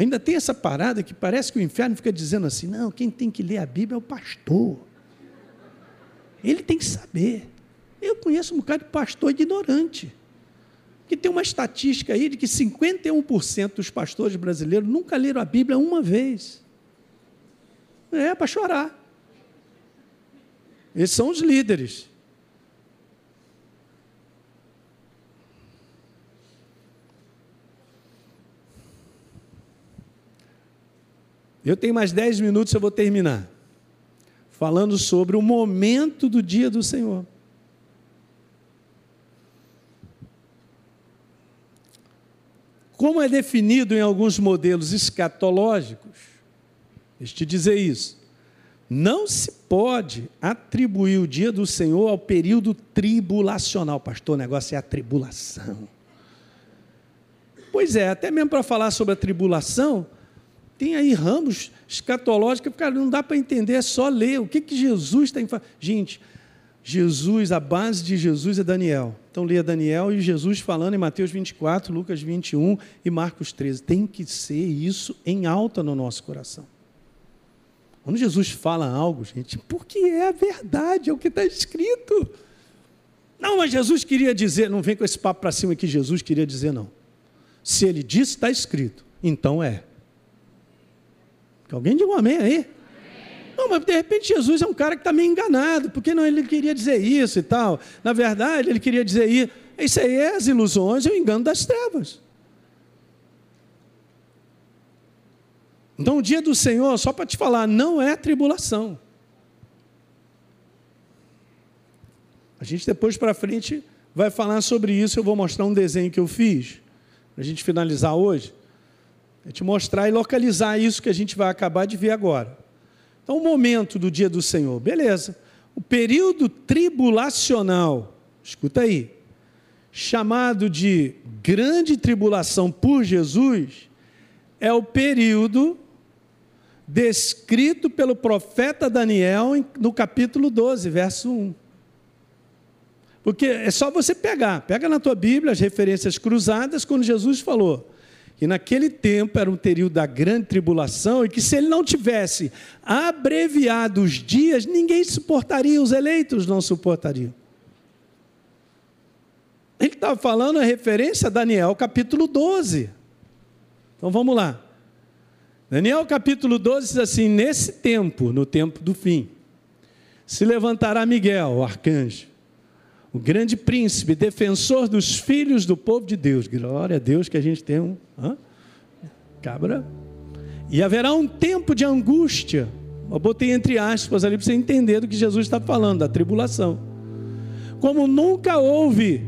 [SPEAKER 1] Ainda tem essa parada que parece que o inferno fica dizendo assim: não, quem tem que ler a Bíblia é o pastor. Ele tem que saber. Eu conheço um bocado de pastor ignorante. Que tem uma estatística aí de que 51% dos pastores brasileiros nunca leram a Bíblia uma vez. É para chorar. Esses são os líderes. Eu tenho mais dez minutos, eu vou terminar. Falando sobre o momento do dia do Senhor. Como é definido em alguns modelos escatológicos, deixa eu te dizer isso. Não se pode atribuir o dia do Senhor ao período tribulacional. Pastor, o negócio é a tribulação. Pois é, até mesmo para falar sobre a tribulação, tem aí ramos escatológicos cara, não dá para entender, é só ler. O que, que Jesus tem que Gente, Jesus, a base de Jesus é Daniel. Então leia Daniel e Jesus falando em Mateus 24, Lucas 21 e Marcos 13. Tem que ser isso em alta no nosso coração. Quando Jesus fala algo, gente, porque é a verdade, é o que está escrito. Não, mas Jesus queria dizer, não vem com esse papo para cima que Jesus queria dizer, não. Se ele disse, está escrito, então é. Que alguém diga um amém aí. Não, mas de repente Jesus é um cara que está meio enganado, porque não ele queria dizer isso e tal. Na verdade, ele queria dizer isso. Isso aí é as ilusões e o engano das trevas. Então, o dia do Senhor, só para te falar, não é tribulação. A gente depois para frente vai falar sobre isso. Eu vou mostrar um desenho que eu fiz, para a gente finalizar hoje. É te mostrar e localizar isso que a gente vai acabar de ver agora. Então, o momento do dia do Senhor, beleza. O período tribulacional, escuta aí, chamado de grande tribulação por Jesus, é o período descrito pelo profeta Daniel no capítulo 12, verso 1. Porque é só você pegar, pega na tua Bíblia as referências cruzadas quando Jesus falou que naquele tempo era um período da grande tribulação e que se ele não tivesse abreviado os dias, ninguém suportaria, os eleitos não suportariam. Ele estava falando a referência a Daniel capítulo 12. Então vamos lá. Daniel capítulo 12 diz assim: Nesse tempo, no tempo do fim, se levantará Miguel, o arcanjo, o grande príncipe, defensor dos filhos do povo de Deus. Glória a Deus que a gente tem um hã? cabra. E haverá um tempo de angústia. Eu botei entre aspas ali para você entender do que Jesus está falando, da tribulação. Como nunca houve,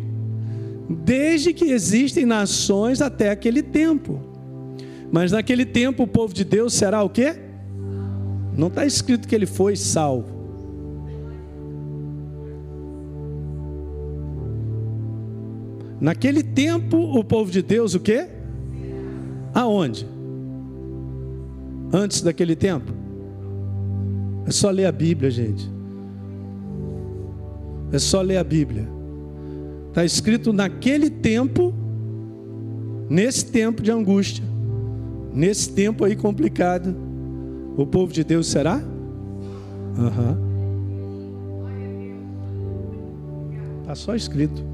[SPEAKER 1] desde que existem nações até aquele tempo. Mas naquele tempo o povo de Deus será o quê? Não está escrito que ele foi salvo. Naquele tempo, o povo de Deus, o quê? Aonde? Antes daquele tempo? É só ler a Bíblia, gente. É só ler a Bíblia. Está escrito naquele tempo, nesse tempo de angústia, nesse tempo aí complicado, o povo de Deus será? Aham. Uhum. Está só escrito.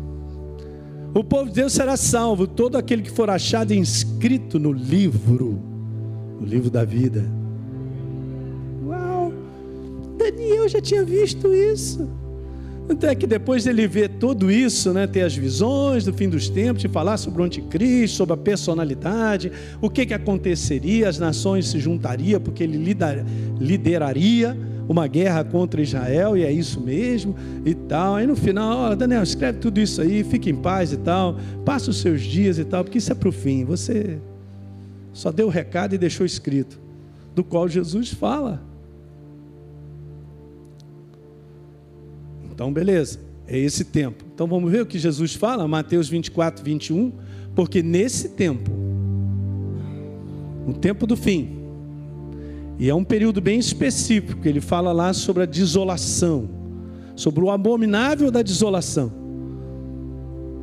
[SPEAKER 1] O povo de Deus será salvo, todo aquele que for achado inscrito no livro, o livro da vida. Uau! Daniel já tinha visto isso. Até que depois ele vê tudo isso, né, ter as visões do fim dos tempos, de falar sobre o anticristo, sobre a personalidade, o que, que aconteceria, as nações se juntariam, porque ele lideraria uma guerra contra Israel, e é isso mesmo, e tal. Aí no final, Daniel, escreve tudo isso aí, fique em paz e tal, passa os seus dias e tal, porque isso é para o fim. Você só deu o recado e deixou escrito, do qual Jesus fala. Então, beleza, é esse tempo. Então vamos ver o que Jesus fala, Mateus 24, 21, porque nesse tempo, o tempo do fim, e é um período bem específico, ele fala lá sobre a desolação, sobre o abominável da desolação.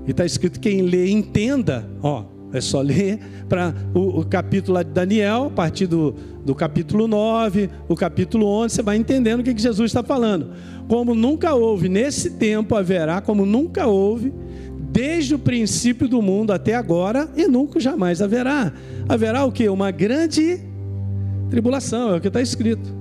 [SPEAKER 1] E está escrito: quem lê, entenda, ó, é só ler para o, o, capítulo de Daniel, a partir do, do capítulo 9, o capítulo 11, você vai entendendo o que, que Jesus está falando. Como nunca houve, nesse tempo haverá, como nunca houve, desde o princípio do mundo até agora, e nunca jamais haverá. Haverá o que? Uma grande Tribulação, é o que está escrito.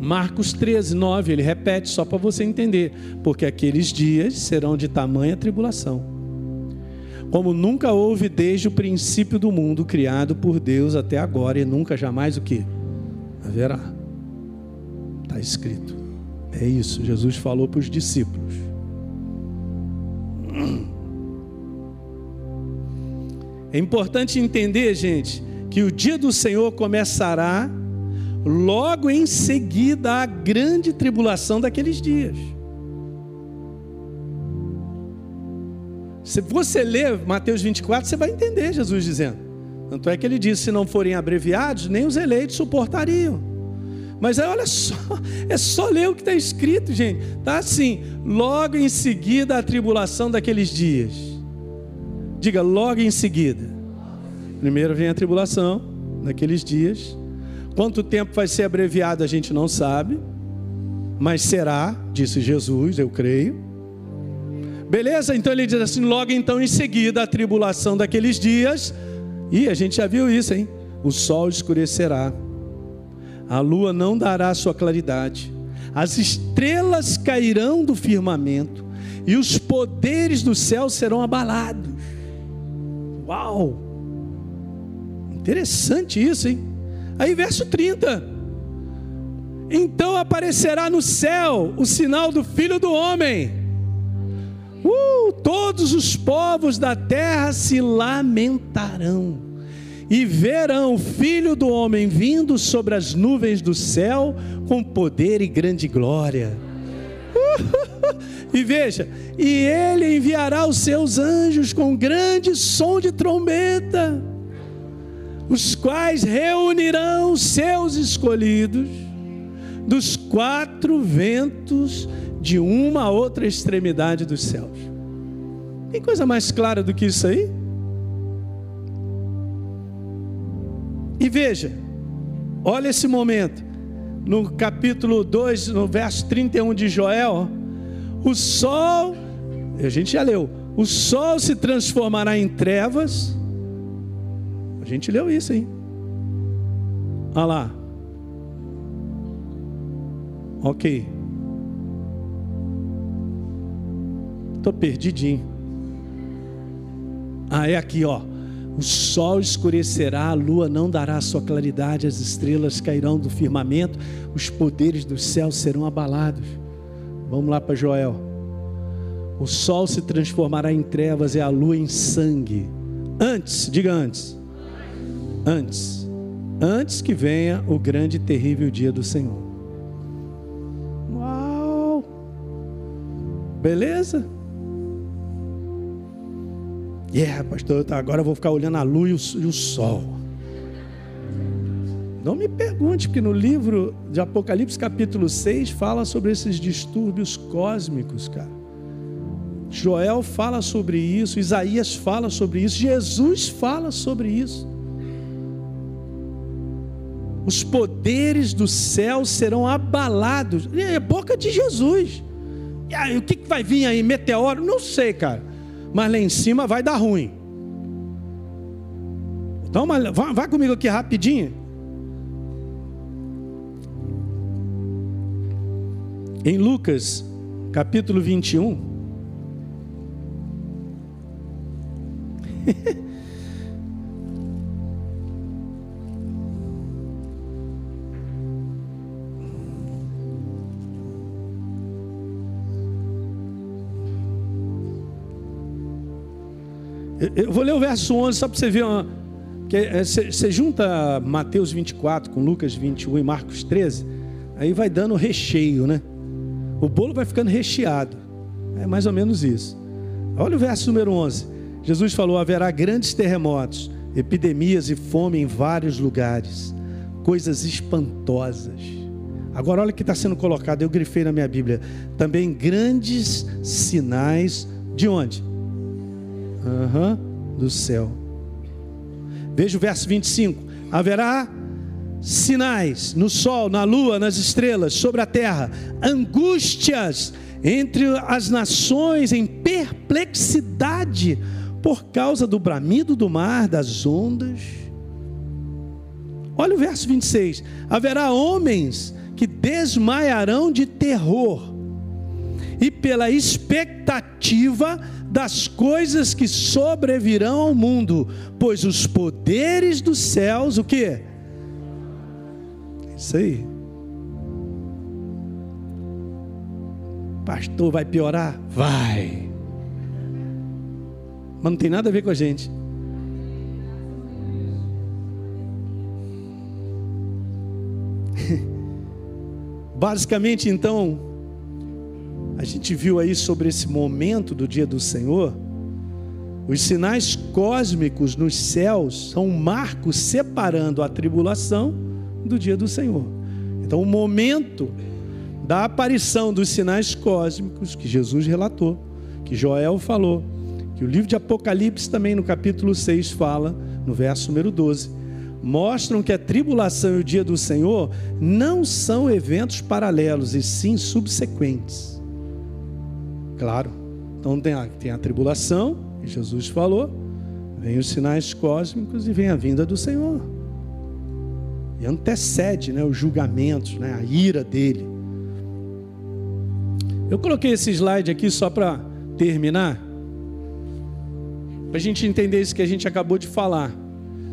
[SPEAKER 1] Marcos 13, 9, ele repete só para você entender, porque aqueles dias serão de tamanha tribulação, como nunca houve desde o princípio do mundo criado por Deus até agora e nunca jamais o que haverá. Está escrito. É isso, Jesus falou para os discípulos. É importante entender, gente, que o dia do Senhor começará logo em seguida a grande tribulação daqueles dias. Se você ler Mateus 24, você vai entender Jesus dizendo. Tanto é que ele disse: se não forem abreviados, nem os eleitos suportariam. Mas aí olha só, [LAUGHS] é só ler o que está escrito, gente. Está assim: logo em seguida a tribulação daqueles dias. Diga logo em seguida. Primeiro vem a tribulação, naqueles dias. Quanto tempo vai ser abreviado a gente não sabe, mas será, disse Jesus, eu creio. Beleza? Então ele diz assim: logo então em seguida a tribulação daqueles dias. E a gente já viu isso, hein? O sol escurecerá, a lua não dará sua claridade, as estrelas cairão do firmamento e os poderes do céu serão abalados. Uau! Interessante isso, hein? Aí, verso 30. Então aparecerá no céu o sinal do Filho do Homem. Uh, todos os povos da terra se lamentarão e verão o Filho do Homem vindo sobre as nuvens do céu com poder e grande glória. [LAUGHS] E veja, e ele enviará os seus anjos com grande som de trombeta, os quais reunirão seus escolhidos dos quatro ventos de uma a outra extremidade dos céus. Tem coisa mais clara do que isso aí? E veja, olha esse momento, no capítulo 2, no verso 31 de Joel, o sol, a gente já leu, o sol se transformará em trevas. A gente leu isso, hein? Olha lá. Ok. Estou perdidinho. Ah, é aqui, ó. O sol escurecerá, a lua não dará sua claridade, as estrelas cairão do firmamento, os poderes do céu serão abalados. Vamos lá para Joel. O sol se transformará em trevas e a lua em sangue. Antes, diga antes. Antes. Antes que venha o grande e terrível dia do Senhor. Beleza? Yeah, pastor, agora eu vou ficar olhando a luz e o, sol. Não me pergunte, porque no livro de Apocalipse, capítulo 6, fala sobre esses distúrbios cósmicos, cara. Joel fala sobre isso, Isaías fala sobre isso, Jesus fala sobre isso. Os poderes do céu serão abalados. É boca de Jesus. E aí, o que vai vir aí? Meteoro? Não sei, cara. Mas lá em cima vai dar ruim. Então, vai, comigo aqui rapidinho. Em Lucas, capítulo 21. [LAUGHS] Eu vou ler o verso 11 só para você ver. Você é, junta Mateus 24 com Lucas 21 e Marcos 13, aí vai dando recheio, né? O bolo vai ficando recheado. É mais ou menos isso. Olha o verso número 11. Jesus falou: haverá grandes terremotos, epidemias e fome em vários lugares, coisas espantosas. Agora, olha o que está sendo colocado, eu grifei na minha Bíblia. Também grandes sinais de onde? Uhum, do céu. Veja o verso 25: haverá sinais no sol, na lua, nas estrelas, sobre a terra, angústias entre as nações em perplexidade por causa do bramido do mar, das ondas. Olha o verso 26: haverá homens que desmaiarão de terror e pela expectativa das coisas que sobrevirão ao mundo, pois os poderes dos céus, o que? Isso aí. Pastor, vai piorar? Vai. Mas não tem nada a ver com a gente. [LAUGHS] Basicamente, então, a gente viu aí sobre esse momento do dia do Senhor, os sinais cósmicos nos céus são um marco separando a tribulação do dia do Senhor. Então, o momento da aparição dos sinais cósmicos que Jesus relatou, que Joel falou, que o livro de Apocalipse também no capítulo 6 fala, no verso número 12, mostram que a tribulação e o dia do Senhor não são eventos paralelos, e sim subsequentes. Claro. Então tem a, tem a tribulação, que Jesus falou, vem os sinais cósmicos e vem a vinda do Senhor. E antecede né, os julgamentos, né, a ira dele. Eu coloquei esse slide aqui só para terminar. para a gente entender isso que a gente acabou de falar.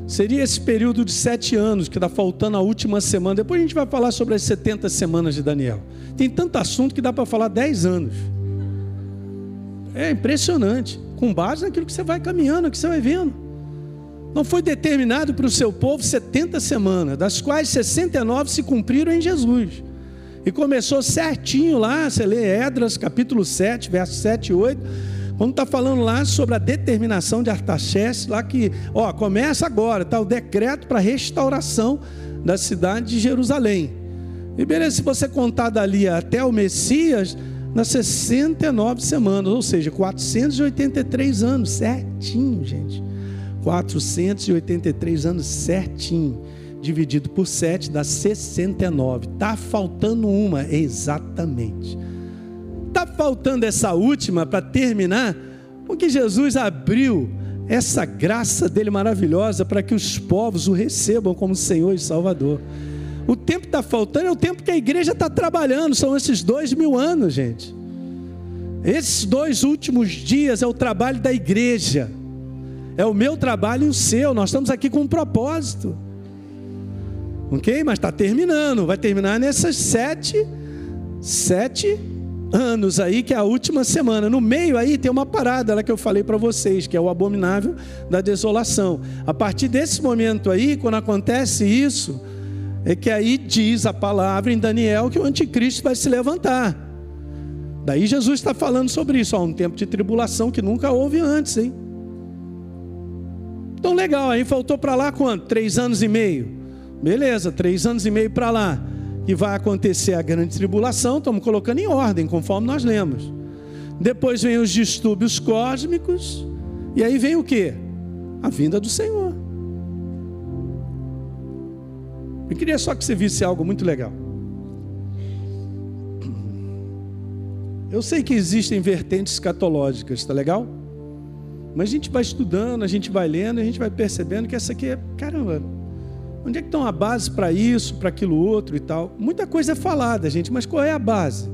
[SPEAKER 1] Seria esse período de sete anos que está faltando a última semana. Depois a gente vai falar sobre as 70 semanas de Daniel. Tem tanto assunto que dá para falar 10 anos. É impressionante. Com base naquilo que você vai caminhando, que você vai vendo. Não foi determinado para o seu povo 70 semanas, das quais 69 se cumpriram em Jesus. E começou certinho lá, você lê Edras, capítulo 7, versos 7 e 8, quando está falando lá sobre a determinação de Artaxerxes, lá que, ó, começa agora, está o decreto para restauração da cidade de Jerusalém. E beleza, se você contar dali até o Messias, nas 69 semanas, ou seja, 483 anos, certinho, gente. 483 anos certinho dividido por 7 dá 69. Está faltando uma, exatamente. Está faltando essa última para terminar, porque Jesus abriu essa graça dele maravilhosa para que os povos o recebam como Senhor e Salvador. O tempo está faltando é o tempo que a igreja está trabalhando, são esses dois mil anos, gente. Esses dois últimos dias é o trabalho da igreja, é o meu trabalho e o seu. Nós estamos aqui com um propósito. Ok? Mas está terminando. Vai terminar nessas sete, sete anos aí, que é a última semana. No meio aí tem uma parada lá que eu falei para vocês, que é o abominável da desolação. A partir desse momento aí, quando acontece isso, é que aí diz a palavra em Daniel que o anticristo vai se levantar. Daí Jesus está falando sobre isso, ó, um tempo de tribulação que nunca houve antes, hein? Então legal, aí faltou para lá quanto? Três anos e meio. Beleza, três anos e meio para lá, que vai acontecer a grande tribulação, estamos colocando em ordem, conforme nós lemos. Depois vem os distúrbios cósmicos, e aí vem o que? A vinda do Senhor. Eu queria só que você visse algo muito legal. Eu sei que existem vertentes escatológicas, tá legal? Mas a gente vai estudando, a gente vai lendo, a gente vai percebendo que essa aqui é, caramba, Onde é que está a base para isso, para aquilo outro e tal? Muita coisa é falada, gente, mas qual é a base?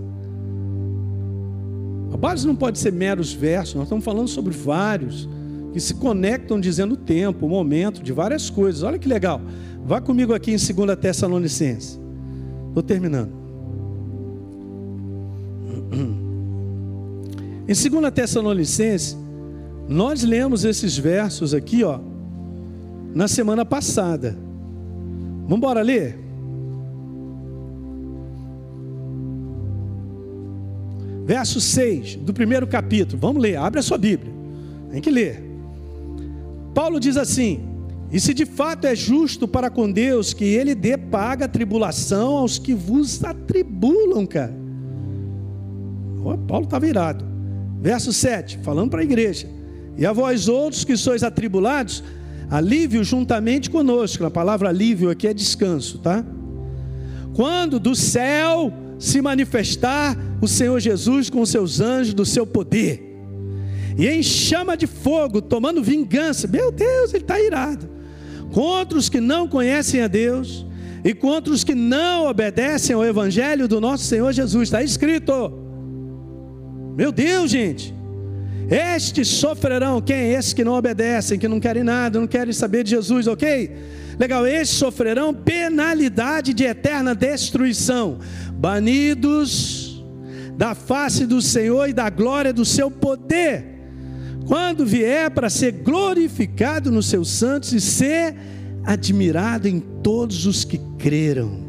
[SPEAKER 1] A base não pode ser meros versos, nós estamos falando sobre vários que se conectam dizendo o tempo, o momento, de várias coisas. Olha que legal. Vá comigo aqui em 2 Tessalonicenses. Estou terminando. [CLEARS THROAT] Em 2 Tessalonicenses, nós lemos esses versos aqui, ó, na semana passada. Vamos embora ler? Verso 6 do primeiro capítulo. Vamos ler, abre a sua Bíblia. Tem que ler. Paulo diz assim: E se de fato é justo para com Deus que ele dê paga tribulação aos que vos atribulam, cara. Oh, Paulo está virado. Verso 7, falando para a igreja: E a vós outros que sois atribulados, Alívio juntamente conosco. A palavra alívio aqui é descanso, tá? Quando do céu se manifestar o Senhor Jesus com seus anjos do seu poder, e em chama de fogo, tomando vingança, meu Deus, ele está irado, contra os que não conhecem a Deus e contra os que não obedecem ao Evangelho do nosso Senhor Jesus, está escrito. Meu Deus, gente, estes sofrerão, quem? Esses que não obedecem, que não querem nada, não querem saber de Jesus, ok? Legal, estes sofrerão penalidade de eterna destruição, banidos da face do Senhor e da glória do seu poder, quando vier para ser glorificado nos seus santos e ser admirado em todos os que creram.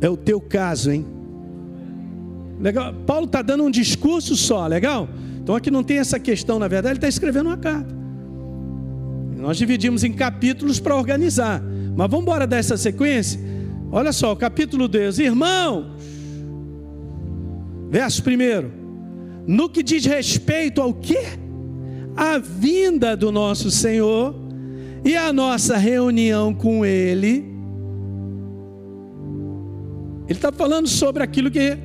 [SPEAKER 1] É o teu caso, hein? Legal, Paulo está dando um discurso só, legal? Então aqui não tem essa questão, na verdade, ele está escrevendo uma carta. Nós dividimos em capítulos para organizar. Mas vamos embora dessa sequência? Olha só, o capítulo 10. Irmãos, verso 1. No que diz respeito ao que? A vinda do nosso Senhor e a nossa reunião com Ele. Ele está falando sobre aquilo que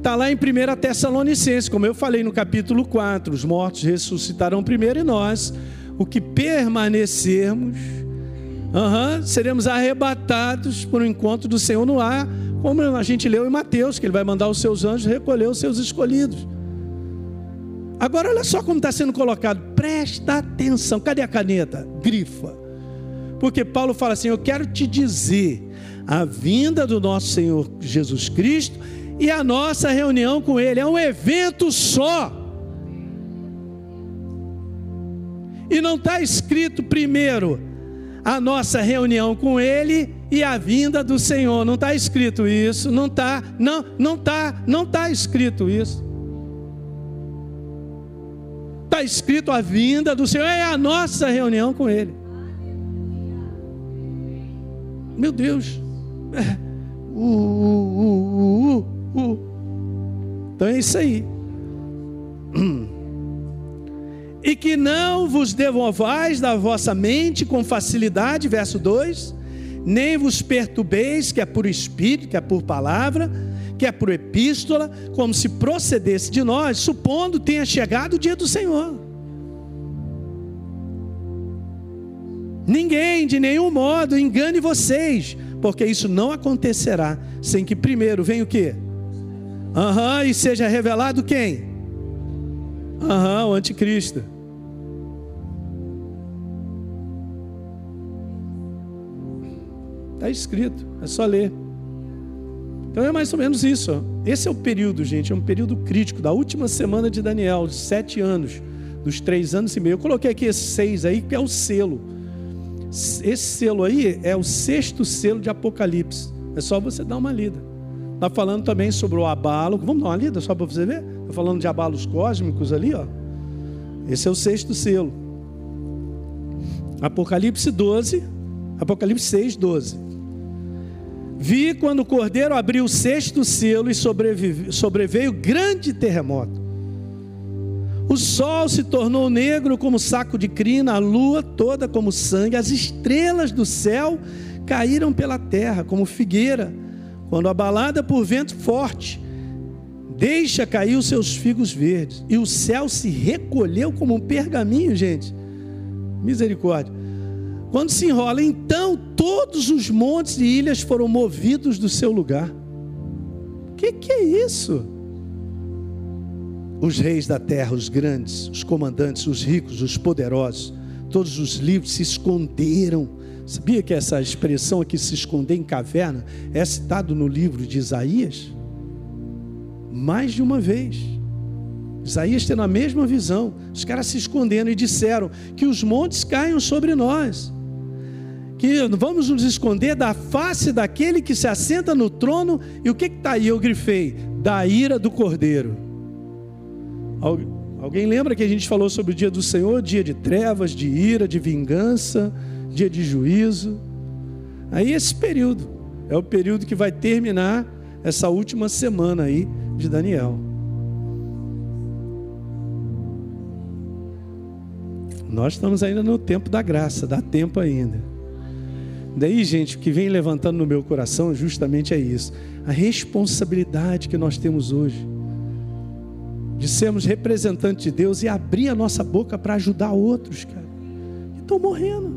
[SPEAKER 1] Está lá em 1 Tessalonicenses, como eu falei no capítulo 4: os mortos ressuscitarão primeiro e nós, o que permanecermos, uhum, seremos arrebatados por um encontro do Senhor no ar, como a gente leu em Mateus, que ele vai mandar os seus anjos recolher os seus escolhidos. Agora olha só como está sendo colocado. Presta atenção. Cadê a caneta? Grifa. Porque Paulo fala assim: Eu quero te dizer a vinda do nosso Senhor Jesus Cristo e a nossa reunião com Ele. É um evento só. E não está escrito primeiro a nossa reunião com Ele e a vinda do Senhor. Não está escrito isso. Não está, não, não está, não está escrito isso. Está escrito a vinda do Senhor é a nossa reunião com Ele. Meu Deus. É. Uh, uh, uh, uh, então é isso aí. [CLEARS THROAT] E que não vos devolvais da vossa mente com facilidade, verso 2, nem vos perturbeis, que é por espírito, que é por palavra, que é por epístola, como se procedesse de nós, supondo tenha chegado o dia do Senhor. Ninguém de nenhum modo engane vocês, porque isso não acontecerá sem que primeiro venha o quê? Aham, uhum, e seja revelado quem? Aham, uhum, o anticristo. Está escrito, é só ler. Então é mais ou menos isso. Esse é o período, gente, é um período crítico da última semana de Daniel, de sete anos, dos três anos e meio. Eu coloquei aqui esses seis aí, que é o selo. Esse selo aí é o sexto selo de Apocalipse. É só você dar uma lida. Está falando também sobre o abalo. Vamos dar uma lida só para você ver? Está falando de abalos cósmicos ali, ó. Esse é o sexto selo. Apocalipse 12, Apocalipse 6, 12. Vi quando o cordeiro abriu o sexto selo e sobreveio grande terremoto. O sol se tornou negro como saco de crina, a lua toda como sangue, as estrelas do céu caíram pela terra como figueira, quando abalada por vento forte, deixa cair os seus figos verdes, e o céu se recolheu como um pergaminho, gente. Misericórdia. Quando se enrola, então todos os montes e ilhas foram movidos do seu lugar. O que, que é isso? Os reis da terra, os grandes, os comandantes, os ricos, os poderosos, todos os livros se esconderam. Sabia que essa expressão aqui, se esconder em caverna, é citado no livro de Isaías? Mais de uma vez. Isaías tendo a mesma visão, os caras se escondendo e disseram que os montes caiam sobre nós que vamos nos esconder da face daquele que se assenta no trono, e o que está aí? Eu grifei, da ira do cordeiro. Alguém lembra que a gente falou sobre o dia do Senhor, dia de trevas, de ira, de vingança, dia de juízo? Aí esse período é o período que vai terminar essa última semana aí de Daniel. Nós estamos ainda no tempo da graça, dá tempo ainda. Daí, gente, o que vem levantando no meu coração justamente é isso: a responsabilidade que nós temos hoje de sermos representantes de Deus e abrir a nossa boca para ajudar outros, cara. Que estão morrendo.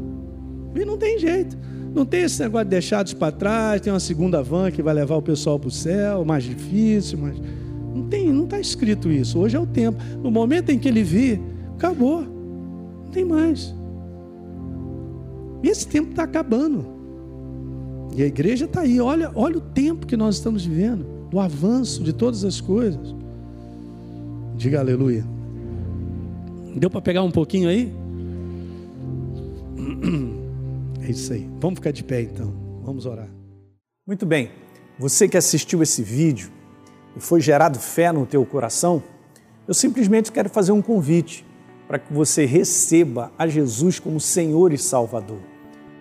[SPEAKER 1] E não tem jeito. Não tem esse negócio de deixados para trás, tem uma segunda van que vai levar o pessoal para o céu, mais difícil, mas não tem, não está escrito isso. Hoje é o tempo. No momento em que ele vir, acabou. Não tem mais. E esse tempo está acabando. E a igreja está aí. Olha, olha o tempo que nós estamos vivendo, o avanço de todas as coisas. Diga aleluia. Deu para pegar um pouquinho aí? É isso aí. Vamos ficar de pé então. Vamos orar.
[SPEAKER 2] Muito bem. Você que assistiu esse vídeo e foi gerado fé no teu coração, eu simplesmente quero fazer um convite para que você receba a Jesus como Senhor e Salvador.